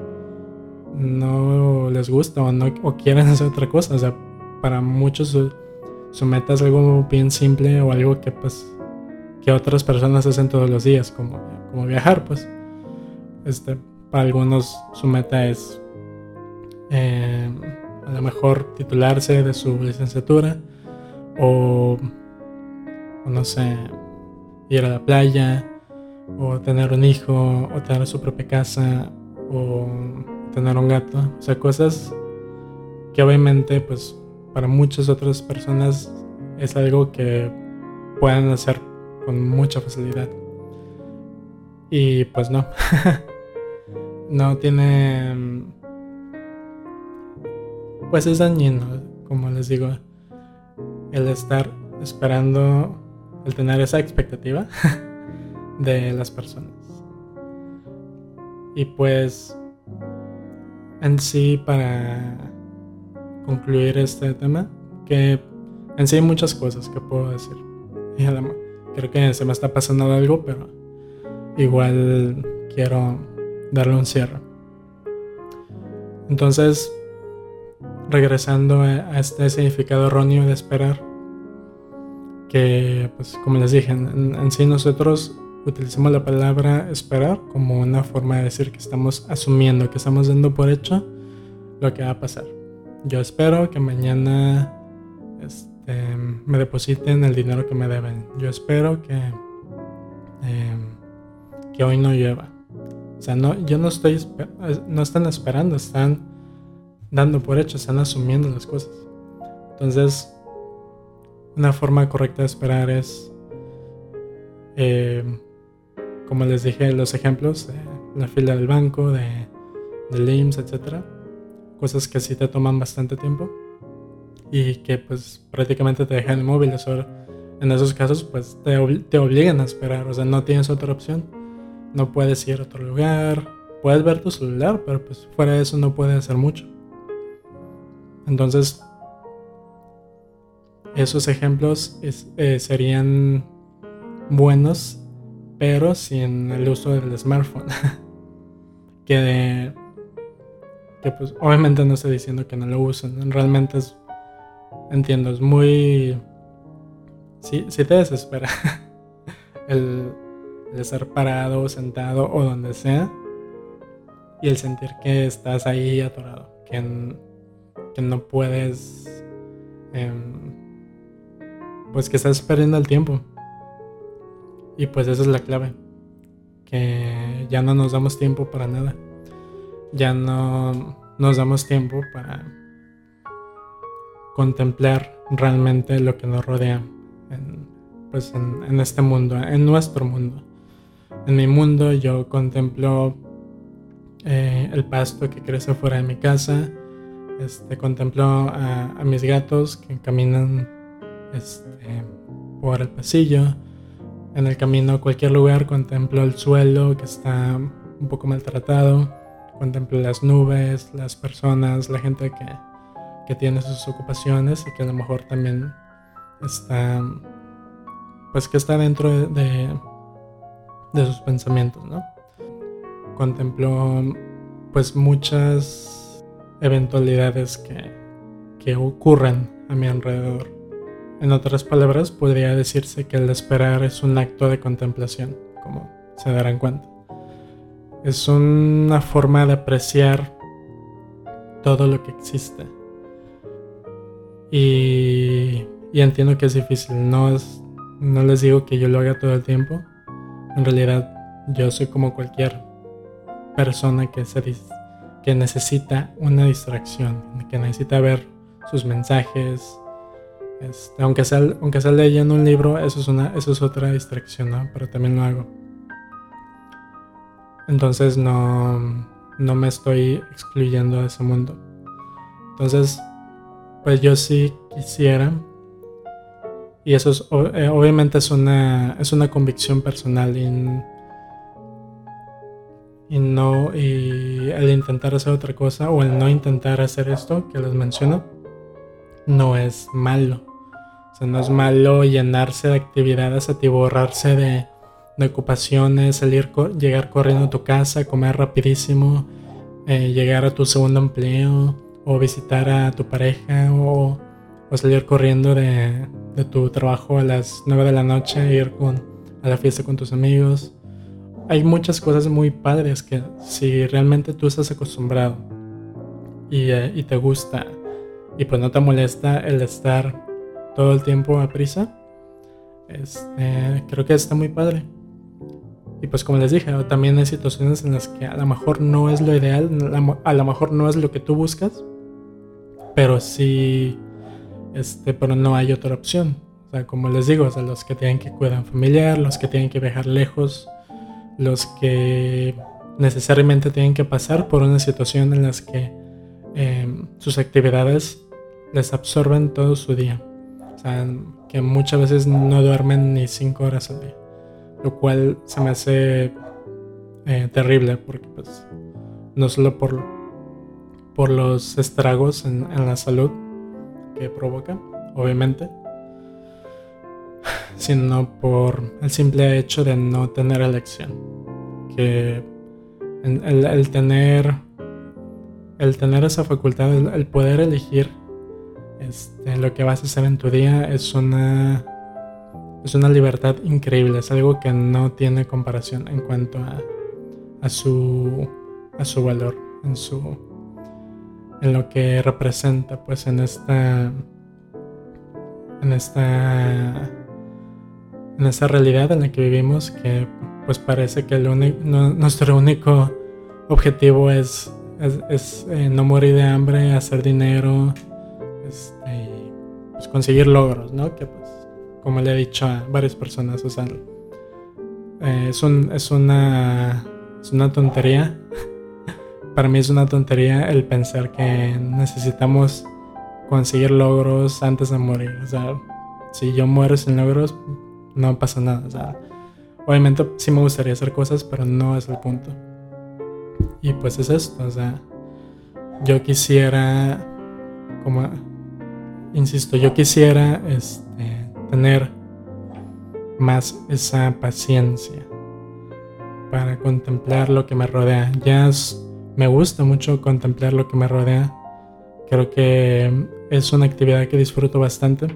no les gusta o, no, o quieren hacer otra cosa. O sea, para muchos su, meta es algo bien simple o algo que pues que otras personas hacen todos los días, como, como viajar, pues. Este, para algunos su meta es eh, a lo mejor titularse de su licenciatura o, o, no sé, ir a la playa o tener un hijo o tener su propia casa o tener un gato. O sea, cosas que obviamente pues para muchas otras personas es algo que pueden hacer con mucha facilidad. Y pues no. no tiene... Pues es dañino, como les digo, el estar esperando, el tener esa expectativa de las personas. Y pues en sí, para concluir este tema, que en sí hay muchas cosas que puedo decir. Y Creo que se me está pasando algo, pero igual quiero darle un cierre. Entonces, regresando a este significado erróneo de esperar, que pues como les dije, en, sí nosotros utilizamos la palabra esperar como una forma de decir que estamos asumiendo, que estamos dando por hecho lo que va a pasar. Yo espero que mañana... Este, me depositen el dinero que me deben. Yo espero que, em, que hoy no llueva. O sea, no, yo no estoy, no están esperando, están dando por hecho, están asumiendo las cosas. Entonces, una forma correcta de esperar es, em, como les dije, los ejemplos, la fila del banco, de, del IMSS, etc. Cosas que sí te toman bastante tiempo y que pues prácticamente te dejan inmóviles. En esos casos pues te, te obligan a esperar, o sea, no tienes otra opción. No puedes ir a otro lugar, puedes ver tu celular, pero pues fuera de eso no puedes hacer mucho. Entonces, esos ejemplos eh, serían buenos, pero sin el uso del smartphone. que, que pues obviamente no estoy diciendo que no lo usen, realmente es, entiendo, es muy... Sí, sí te desespera el, el estar parado, sentado o donde sea y el sentir que estás ahí atorado, que, que no puedes, em, pues que estás perdiendo el tiempo. Y pues esa es la clave, que ya no nos damos tiempo para nada, ya no nos damos tiempo para contemplar realmente lo que nos rodea en, pues en este mundo, en nuestro mundo. En mi mundo yo contemplo eh, el pasto que crece fuera de mi casa. Este, contemplo a, mis gatos que caminan este, por el pasillo. En el camino a cualquier lugar contemplo el suelo que está un poco maltratado. Contemplo las nubes, las personas, la gente que, que tiene sus ocupaciones y que a lo mejor también está, pues que está dentro de de sus pensamientos, ¿no? Contempló pues muchas eventualidades que, que ocurren a mi alrededor. En otras palabras, podría decirse que el esperar es un acto de contemplación, como se darán cuenta. Es una forma de apreciar todo lo que existe. Y, entiendo que es difícil, no, es, no les digo que yo lo haga todo el tiempo, en realidad yo soy como cualquier persona que, se, que necesita una distracción, que necesita ver sus mensajes. Este, aunque, sea, aunque sea leyendo un libro, eso es, una, eso es otra distracción. Pero también lo hago. Entonces no, no me estoy excluyendo de ese mundo. Entonces, pues yo sí quisiera y eso es, eh, obviamente es una, es una convicción personal y, y, no, y el intentar hacer otra cosa o el no intentar hacer esto que les menciono, no es malo. O sea, no es malo llenarse de actividades, atiborrarse de, de ocupaciones, salir, llegar corriendo a tu casa, comer rapidísimo, eh, llegar a tu segundo empleo o visitar a tu pareja o, salir corriendo de, tu trabajo a las 9 de la noche, ir con, a la fiesta con tus amigos. Hay muchas cosas muy padres que si realmente tú estás acostumbrado y, eh, te gusta y pues no te molesta el estar todo el tiempo a prisa, este, creo que está muy padre. Y pues como les dije, también hay situaciones en las que a lo mejor no es lo ideal, a lo mejor no es lo que tú buscas, pero sí este, pero no hay otra opción. O sea, como les digo, o los que tienen que cuidar familiar, los que tienen que viajar lejos, los que necesariamente tienen que pasar por una situación en las que em, sus actividades les absorben todo su día. O sea, que muchas veces no duermen ni cinco horas al día. Lo cual se me hace eh, terrible porque pues no solo por, por los estragos en la salud, que provoca, obviamente, sino por el simple hecho de no tener elección. Que el, tener el tener esa facultad, el, poder elegir este, lo que vas a hacer en tu día es una es una libertad increíble, es algo que no tiene comparación en cuanto a, a su a su valor, en su en lo que representa pues en esta en esta en esta realidad en la que vivimos que pues parece que nuestro único objetivo es, es, eh, no morir de hambre, hacer dinero, este, pues conseguir logros, ¿no? Que pues, como le he dicho a varias personas, o sea, eh, es, un, es, una, es una tontería para mí es una tontería el pensar que necesitamos conseguir logros antes de morir. O sea, si yo muero sin logros, no pasa nada. O sea, obviamente sí me gustaría hacer cosas, pero no es el punto. Y pues es esto, o sea, yo quisiera como, insisto, yo quisiera este, tener más esa paciencia para contemplar lo que me rodea. Ya me gusta mucho contemplar lo que me rodea. Creo que es una actividad que disfruto bastante.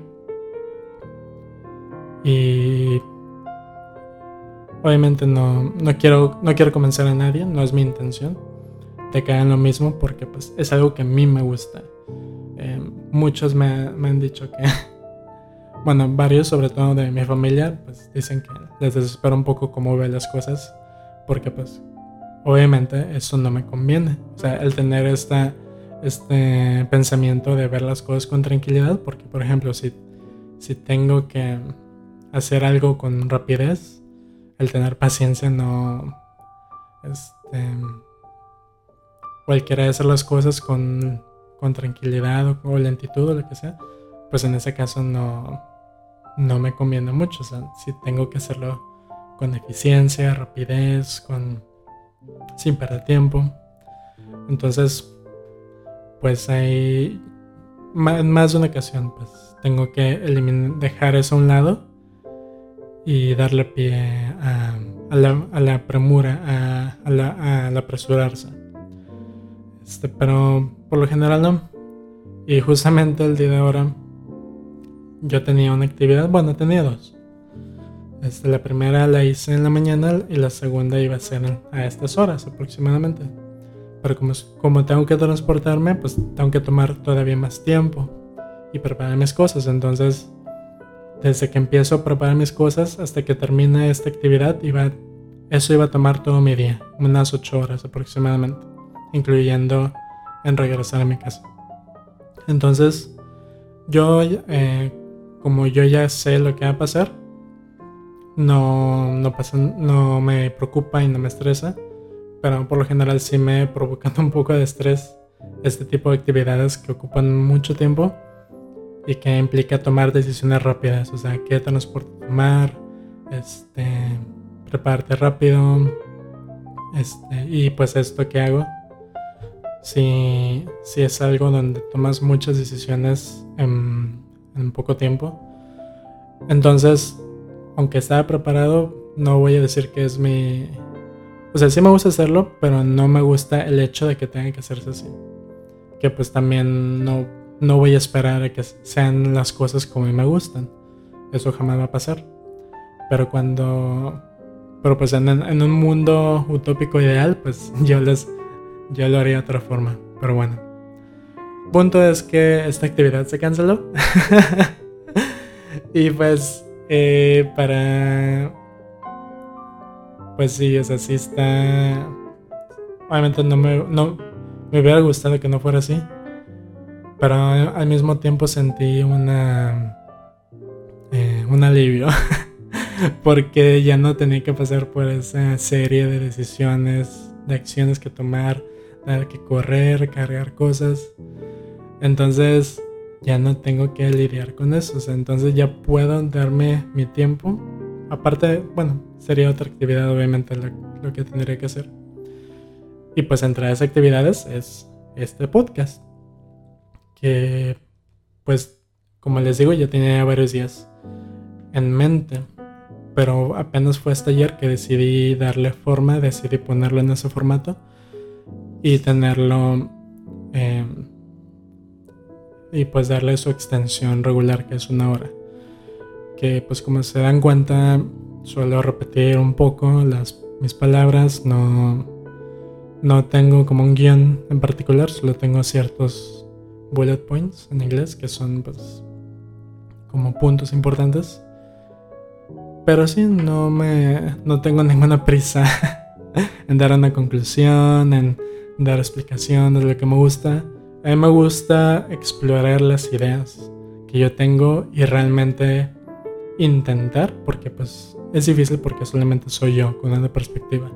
Y obviamente no, no, quiero, no quiero convencer a nadie, no es mi intención de hagan lo mismo porque pues es algo que a mí me gusta. Eh, muchos me, me, han dicho que, bueno, varios sobre todo de mi familia, pues dicen que les desespera un poco cómo ve las cosas porque pues obviamente eso no me conviene. O sea, el tener esta, este pensamiento de ver las cosas con tranquilidad porque por ejemplo si, si tengo que hacer algo con rapidez, el tener paciencia no... Este, cualquiera de hacer las cosas con, con tranquilidad o, lentitud o lo que sea, pues en ese caso no, no me conviene mucho. O si tengo que hacerlo con eficiencia, rapidez, con sin perder tiempo. Entonces, pues hay en más de una ocasión, pues tengo que eliminar, dejar eso a un lado y darle pie a, la, premura, a, la, a la apresurarse. Este, pero por lo general no. Y justamente el día de ahora yo tenía una actividad, bueno, tenía dos. Este, la primera la hice en la mañana y la segunda iba a ser a estas horas aproximadamente. Pero como, como tengo que transportarme, pues tengo que tomar todavía más tiempo y preparar mis cosas. Entonces desde que empiezo a preparar mis cosas hasta que termine esta actividad, iba, eso iba a tomar todo mi día, unas 8 horas aproximadamente, incluyendo en regresar a mi casa. Entonces, yo, eh, como yo ya sé lo que va a pasar, no, no, pasa, no me preocupa y no me estresa, pero por lo general sí me provocando un poco de estrés este tipo de actividades que ocupan mucho tiempo y que implica tomar decisiones rápidas, o sea, qué transporte tomar, este, prepararte rápido, este, y pues esto que hago, si, si es algo donde tomas muchas decisiones en, en poco tiempo, entonces, aunque estaba preparado, no voy a decir que es mi... O sea, sí me gusta hacerlo, pero no me gusta el hecho de que tenga que hacerse así. Que pues también no no voy a esperar a que sean las cosas como me gustan. Eso jamás va a pasar. Pero cuando... Pero pues en, un mundo utópico ideal, pues yo les... Yo lo haría de otra forma. Pero bueno. Punto es que esta actividad se canceló. y pues... Eh, para... Pues sí, o sea, sí está... Obviamente no me, no, me hubiera gustado que no fuera así. Pero al mismo tiempo sentí una. Eh, un alivio. porque ya no tenía que pasar por esa serie de decisiones, de acciones que tomar, tener que correr, cargar cosas. Entonces ya no tengo que lidiar con eso. entonces ya puedo darme mi tiempo. Aparte, bueno, sería otra actividad obviamente lo que tendría que hacer. Y pues entre esas actividades es este podcast que pues como les digo ya tenía varios días en mente, pero apenas fue hasta ayer que decidí darle forma, decidí ponerlo en ese formato y tenerlo em, y pues darle su extensión regular que es una hora. Que pues como se dan cuenta suelo repetir un poco las, mis palabras, no, no tengo como un guion en particular, solo tengo ciertos bullet points en inglés, que son pues como puntos importantes. Pero sí, no me no tengo ninguna prisa en dar una conclusión, en dar explicaciones de lo que me gusta. A mí me gusta explorar las ideas que yo tengo y realmente intentar, porque pues es difícil porque solamente soy yo con una perspectiva.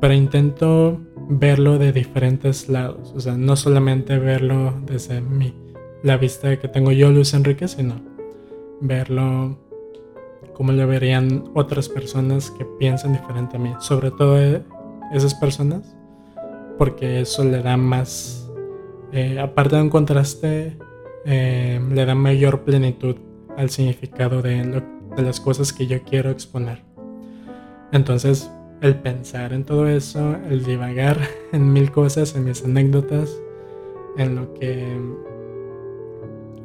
Pero intento verlo de diferentes lados. O sea, no solamente verlo desde mi, la vista que tengo yo, Luis Enrique, sino verlo como lo verían otras personas que piensan diferente a mí. Sobre todo eh, esas personas, porque eso le da más, eh, aparte de un contraste eh, le da mayor plenitud al significado de, de las cosas que yo quiero exponer. Entonces, el pensar en todo eso, el divagar en mil cosas, en mis anécdotas, en lo que,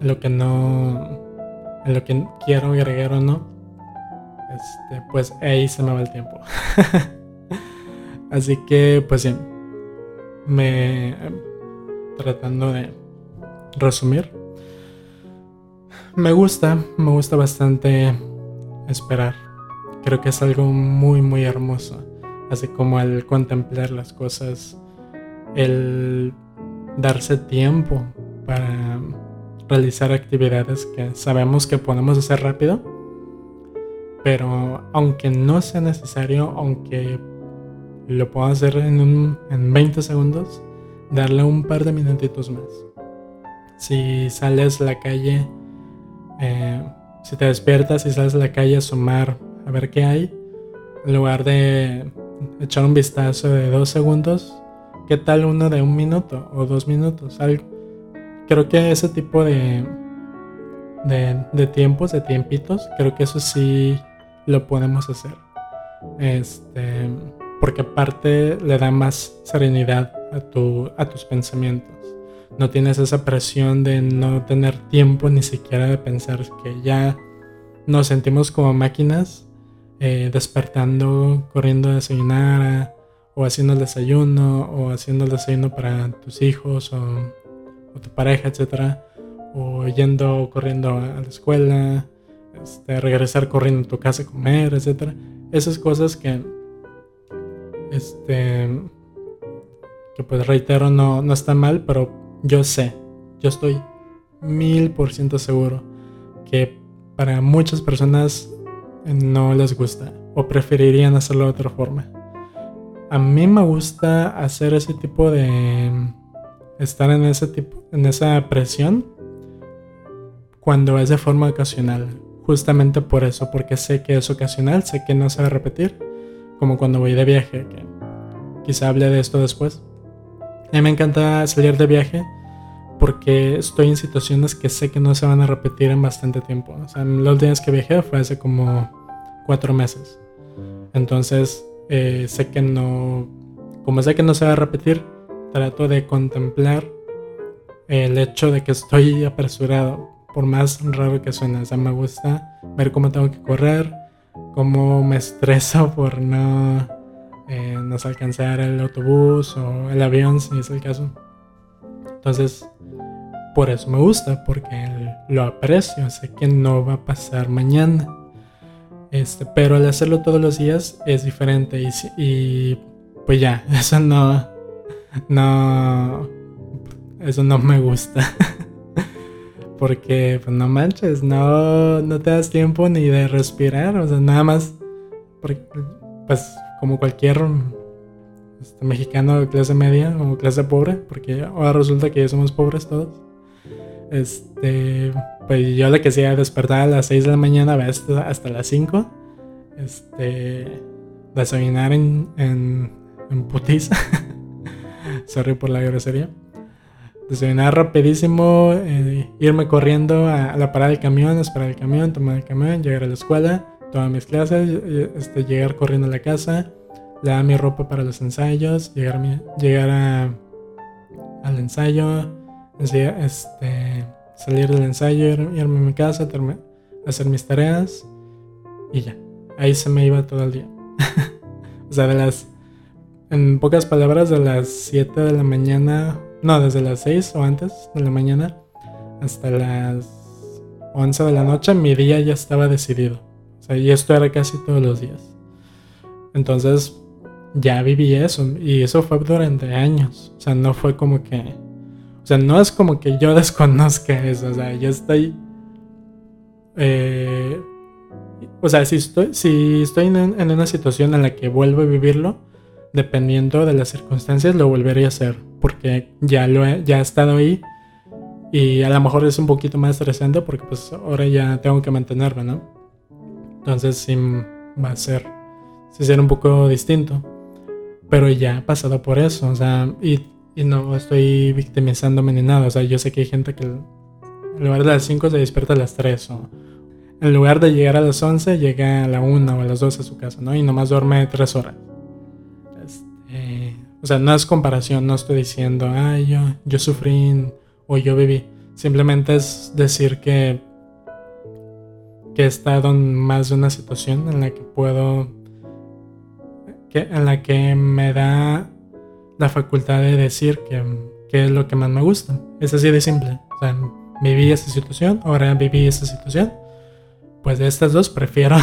lo que no, en lo que quiero agregar o no, este, pues ahí se me va el tiempo. Así que, pues sí, me tratando de resumir, me gusta, me gusta bastante esperar. Creo que es algo muy, muy hermoso. Así como el contemplar las cosas, el darse tiempo para realizar actividades que sabemos que podemos hacer rápido. Pero aunque no sea necesario, aunque lo puedo hacer en, en 20 segundos, darle un par de minutitos más. Si sales la calle, eh, si te despiertas y sales a la calle a sumar a ver qué hay, en lugar de echar un vistazo de dos segundos, ¿qué tal uno de un minuto o dos minutos? Algo. Creo que ese tipo de, de, tiempos, de tiempitos, creo que eso sí lo podemos hacer. Este, porque aparte le da más serenidad a, tu, a tus pensamientos. No tienes esa presión de no tener tiempo ni siquiera de pensar que ya nos sentimos como máquinas eh, despertando, corriendo a desayunar o haciendo el desayuno o haciendo el desayuno para tus hijos o, tu pareja, etc. O yendo corriendo a la escuela, este, regresar corriendo a tu casa a comer, etc. Esas cosas que, este, que pues reitero, no, no está mal, pero yo sé, yo estoy mil por ciento seguro que para muchas personas no les gusta o preferirían hacerlo de otra forma. A mí me gusta hacer ese tipo de estar en ese tipo en esa presión cuando es de forma ocasional. Justamente por eso, porque sé que es ocasional, sé que no se va a repetir, como cuando voy de viaje, que quizá hable de esto después. A mí me encanta salir de viaje porque estoy en situaciones que sé que no se van a repetir en bastante tiempo. O sea, los días que viajé fue hace como cuatro meses. Entonces, eh, sé que no, como sé que no se va a repetir, trato de contemplar el hecho de que estoy apresurado, por más raro que suene. O sea, me gusta ver cómo tengo que correr, cómo me estreso por no, eh, no alcanzar el autobús o el avión, si es el caso. Entonces, por eso me gusta, porque lo aprecio, sé que no va a pasar mañana. Este, pero al hacerlo todos los días es diferente y, y pues ya, eso no, no, eso no me gusta. Porque, pues no manches, no, no te das tiempo ni de respirar, o sea, nada más, pues como cualquier este, mexicano de clase media o clase pobre, porque ahora resulta que ya somos pobres todos. Este, pues yo le hacía despertar a las 6 de la mañana hasta, hasta las 5. Este, desayunar en, en, en putiza. Sorry por la grosería. Desayunar rapidísimo, eh, irme corriendo a, la parada del camión, esperar el camión, tomar el camión, llegar a la escuela, tomar mis clases, este, llegar corriendo a la casa lavar mi ropa para los ensayos, llegar, llegar a, al ensayo, este, salir del ensayo, irme a mi casa, hacer mis tareas y ya. Ahí se me iba todo el día. o sea, de las, en pocas palabras, de las 7 de la mañana, no, desde las 6 o antes de la mañana hasta las 11 de la noche, mi día ya estaba decidido. O sea, y esto era casi todos los días. Entonces, ya viví eso y eso fue durante años. O sea, no fue como que... O sea, no es como que yo desconozca eso. O sea, yo estoy... Eh, o sea, si estoy, si estoy en, una situación en la que vuelvo a vivirlo, dependiendo de las circunstancias, lo volvería a hacer. Porque ya, lo he, ya he estado ahí y a lo mejor es un poquito más estresante porque pues ahora ya tengo que mantenerme, ¿no? Entonces sí va a ser, sí será un poco distinto pero ya he pasado por eso, o sea, y, no estoy victimizándome ni nada, o sea, yo sé que hay gente que en lugar de las 5 se despierta a las 3 o en lugar de llegar a las 11 llega a la 1 o a las 2 a su casa, ¿no? Y nomás duerme 3 horas. Este, o sea, no es comparación, no estoy diciendo, ay, yo, yo sufrí o yo viví. Simplemente es decir que, que he estado en más de una situación en la que puedo, que, en la que me da la facultad de decir que, que es lo que más me gusta. Es así de simple. O sea, viví esa situación, ahora viví esa situación. Pues de estas dos prefiero,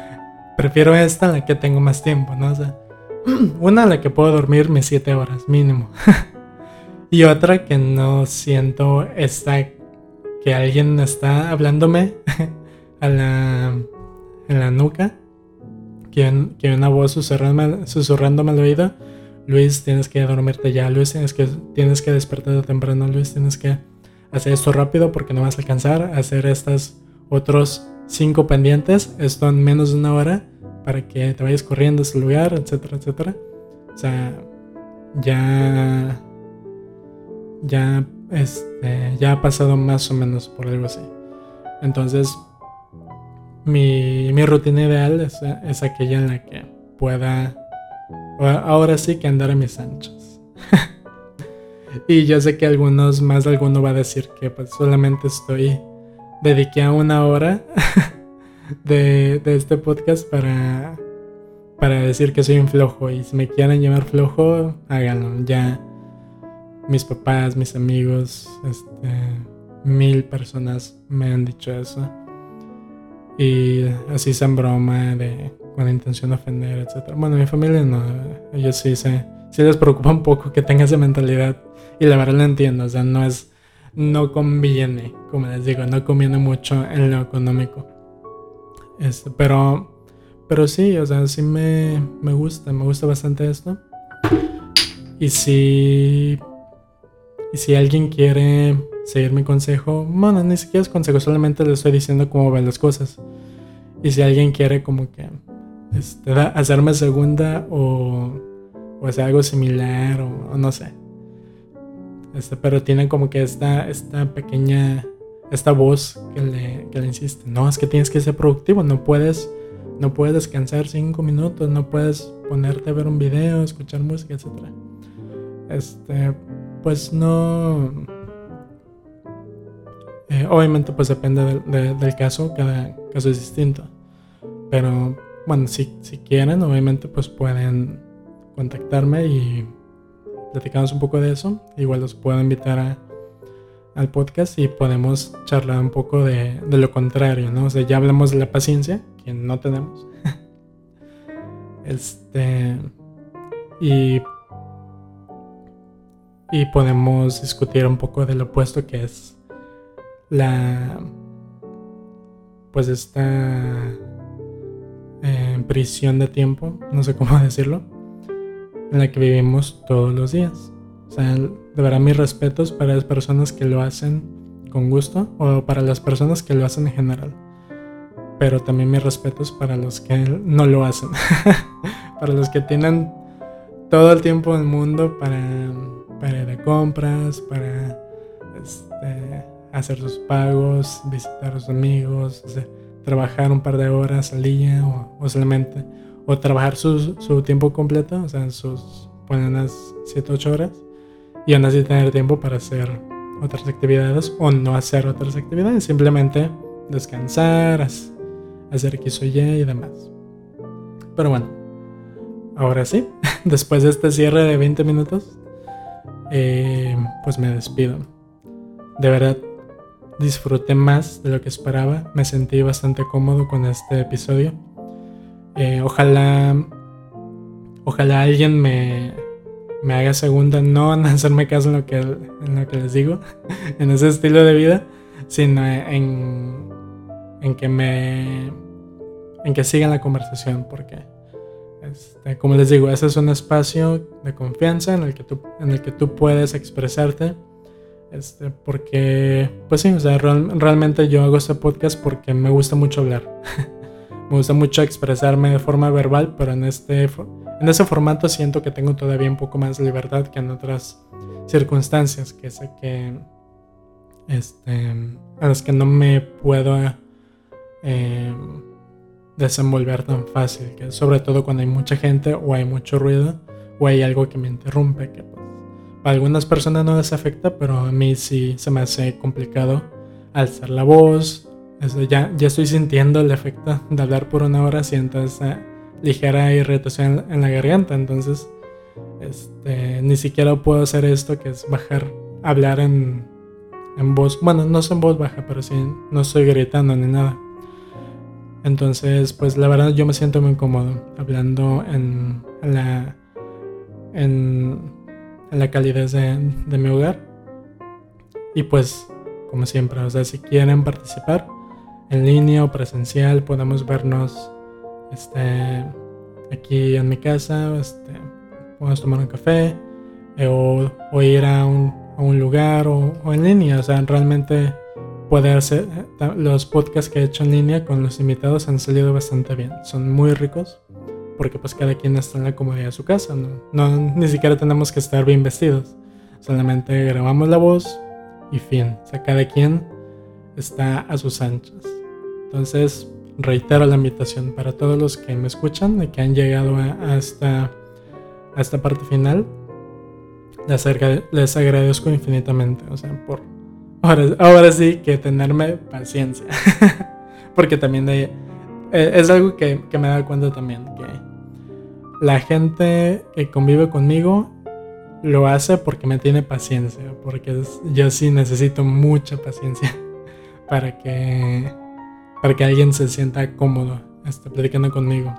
prefiero esta la que tengo más tiempo, ¿no? O sea, una en la que puedo dormir mis 7 horas mínimo. y otra que no siento está que alguien está hablándome a la, en la nuca. Que, que una voz susurrándome, susurrándome al oído. Luis, tienes que dormirte ya. Luis, tienes que, tienes que despertarte temprano. Luis, tienes que hacer esto rápido porque no vas a alcanzar hacer estas otros cinco pendientes. Esto en menos de una hora para que te vayas corriendo a ese lugar, etcétera, etcétera. O sea, ya. Ya, este, ya ha pasado más o menos por algo así. Entonces, mi, mi rutina ideal es, es, aquella en la que pueda. Ahora sí que andar a mis anchos. y yo sé que algunos, más de alguno va a decir que pues solamente estoy. Dediqué a una hora de, este podcast para, para decir que soy un flojo. Y si me quieren llamar flojo, háganlo. Ya mis papás, mis amigos, este, mil personas me han dicho eso. Y así en broma, de, con la intención de ofender, etc. Bueno, mi familia no. Ellos sí se, sí les preocupa un poco que tenga esa mentalidad. Y la verdad lo entiendo. O sea, no es. No conviene, como les digo, no conviene mucho en lo económico. Este, pero, pero sí, o sea, sí me, me gusta, me gusta bastante esto. Y si, y si alguien quiere seguir mi consejo, bueno, ni siquiera es consejo, solamente le estoy diciendo cómo van las cosas. Y si alguien quiere como que este, hacerme segunda o, o hacer algo similar o, no sé. Este, pero tiene como que esta, esta pequeña esta voz que le, que le insiste, no, es que tienes que ser productivo, no puedes, no puedes descansar cinco minutos, no puedes ponerte a ver un video, escuchar música, etc. Este, pues no... Eh, obviamente pues depende del caso, cada caso es distinto. Pero bueno, si, si quieren, obviamente pues pueden contactarme y platicamos un poco de eso. Igual los puedo invitar a al podcast y podemos charlar un poco de, lo contrario, ¿no? O sea, ya hablamos de la paciencia, que no tenemos. este. Y. Y podemos discutir un poco del opuesto que es la. Pues esta. Eh, prisión de tiempo, no sé cómo decirlo, en la que vivimos todos los días. O sea, de verdad mis respetos para las personas que lo hacen con gusto o para las personas que lo hacen en general. Pero también mis respetos para los que no lo hacen. para los que tienen todo el tiempo del mundo para, para ir de compras, para este, hacer sus pagos, visitar a sus amigos, trabajar un par de horas al día o, solamente, o trabajar su, su, tiempo completo, o sea, sus, ponen unas 7, 8 horas y aún así tener tiempo para hacer otras actividades o no hacer otras actividades, simplemente descansar, hacer X o Y y demás. Pero bueno, ahora sí, después de este cierre de 20 minutos, eh, pues me despido. De verdad, disfruté más de lo que esperaba, me sentí bastante cómodo con este episodio. Eh, ojalá, ojalá alguien me, me haga segunda, no en hacerme caso en lo que, en lo que les digo, en ese estilo de vida, sino en, en que me en que sigan la conversación, porque este, como les digo, ese es un espacio de confianza en el que tú, en el que tú puedes expresarte. Este, porque, pues sí, o sea, realmente yo hago este podcast porque me gusta mucho hablar. me gusta mucho expresarme de forma verbal, pero en este en ese formato siento que tengo todavía un poco más libertad que en otras circunstancias, que sé que este, a las que no me puedo eh, desenvolver tan fácil, que sobre todo cuando hay mucha gente o hay mucho ruido o hay algo que me interrumpe, a algunas personas no les afecta, pero a mí sí se me hace complicado alzar la voz. ya, ya estoy sintiendo el efecto de hablar por una hora, siento esa ligera irritación en la garganta, entonces este, ni siquiera puedo hacer esto que es bajar, hablar en, en voz, bueno, no es en voz baja, pero sí, no estoy gritando ni nada. Entonces, pues la verdad yo me siento muy cómodo hablando en, la en, la calidez de, mi hogar. Y pues, como siempre, o sea, si quieren participar en línea o presencial, podemos vernos este, aquí en mi casa, este, podemos tomar un café eh, o, ir a un, a un lugar o, o en línea. O sea, realmente puede hacer eh, los podcasts que he hecho en línea con los invitados han salido bastante bien son muy ricos porque pues cada quien está en la comodidad de su casa no, ni siquiera tenemos que estar bien vestidos solamente grabamos la voz y fin o sea cada quien está a sus anchas entonces reitero la invitación para todos los que me escuchan y que han llegado a, esta a esta parte final les, les agradezco infinitamente o sea por Ahora, sí que tenerme paciencia. Porque también eh, es algo que, me da cuenta también. Que la gente que convive conmigo lo hace porque me tiene paciencia. Porque yo sí necesito mucha paciencia para que, para que alguien se sienta cómodo este, platicando conmigo.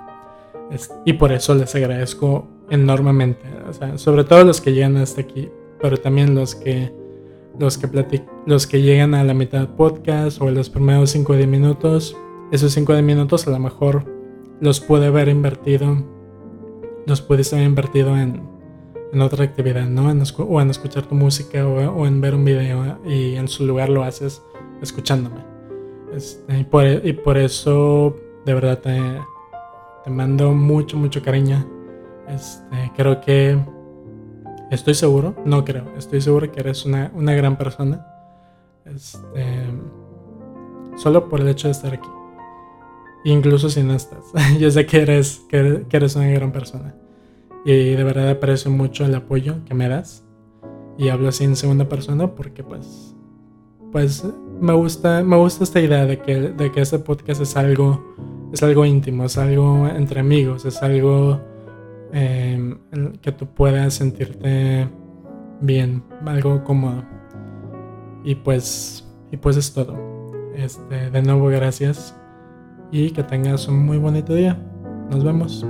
y por eso les agradezco enormemente. sobre todo los que llegan hasta aquí. Pero también los que los que, los que llegan a la mitad del podcast o los primeros 5 de minutos, esos 5 de minutos a lo mejor los puede haber invertido, los puedes haber invertido en, en otra actividad, ¿no? En, o en escuchar tu música o, en ver un video y en su lugar lo haces escuchándome. Este, y, por, y, por, eso, de verdad, te, te mando mucho, mucho cariño. Este, creo que Estoy seguro, no creo, estoy seguro que eres una, gran persona. Este, solo por el hecho de estar aquí. Incluso si no estás. Yo sé que eres, que eres una gran persona. Y de verdad aprecio mucho el apoyo que me das. Y hablo así en segunda persona porque pues, pues me gusta, me gusta esta idea de que, de que este podcast es algo, es algo íntimo, es algo entre amigos, es algo Em, que tú puedas sentirte bien, algo cómodo. Y pues, y pues es todo. Este, de nuevo, gracias y que tengas un muy bonito día. Nos vemos.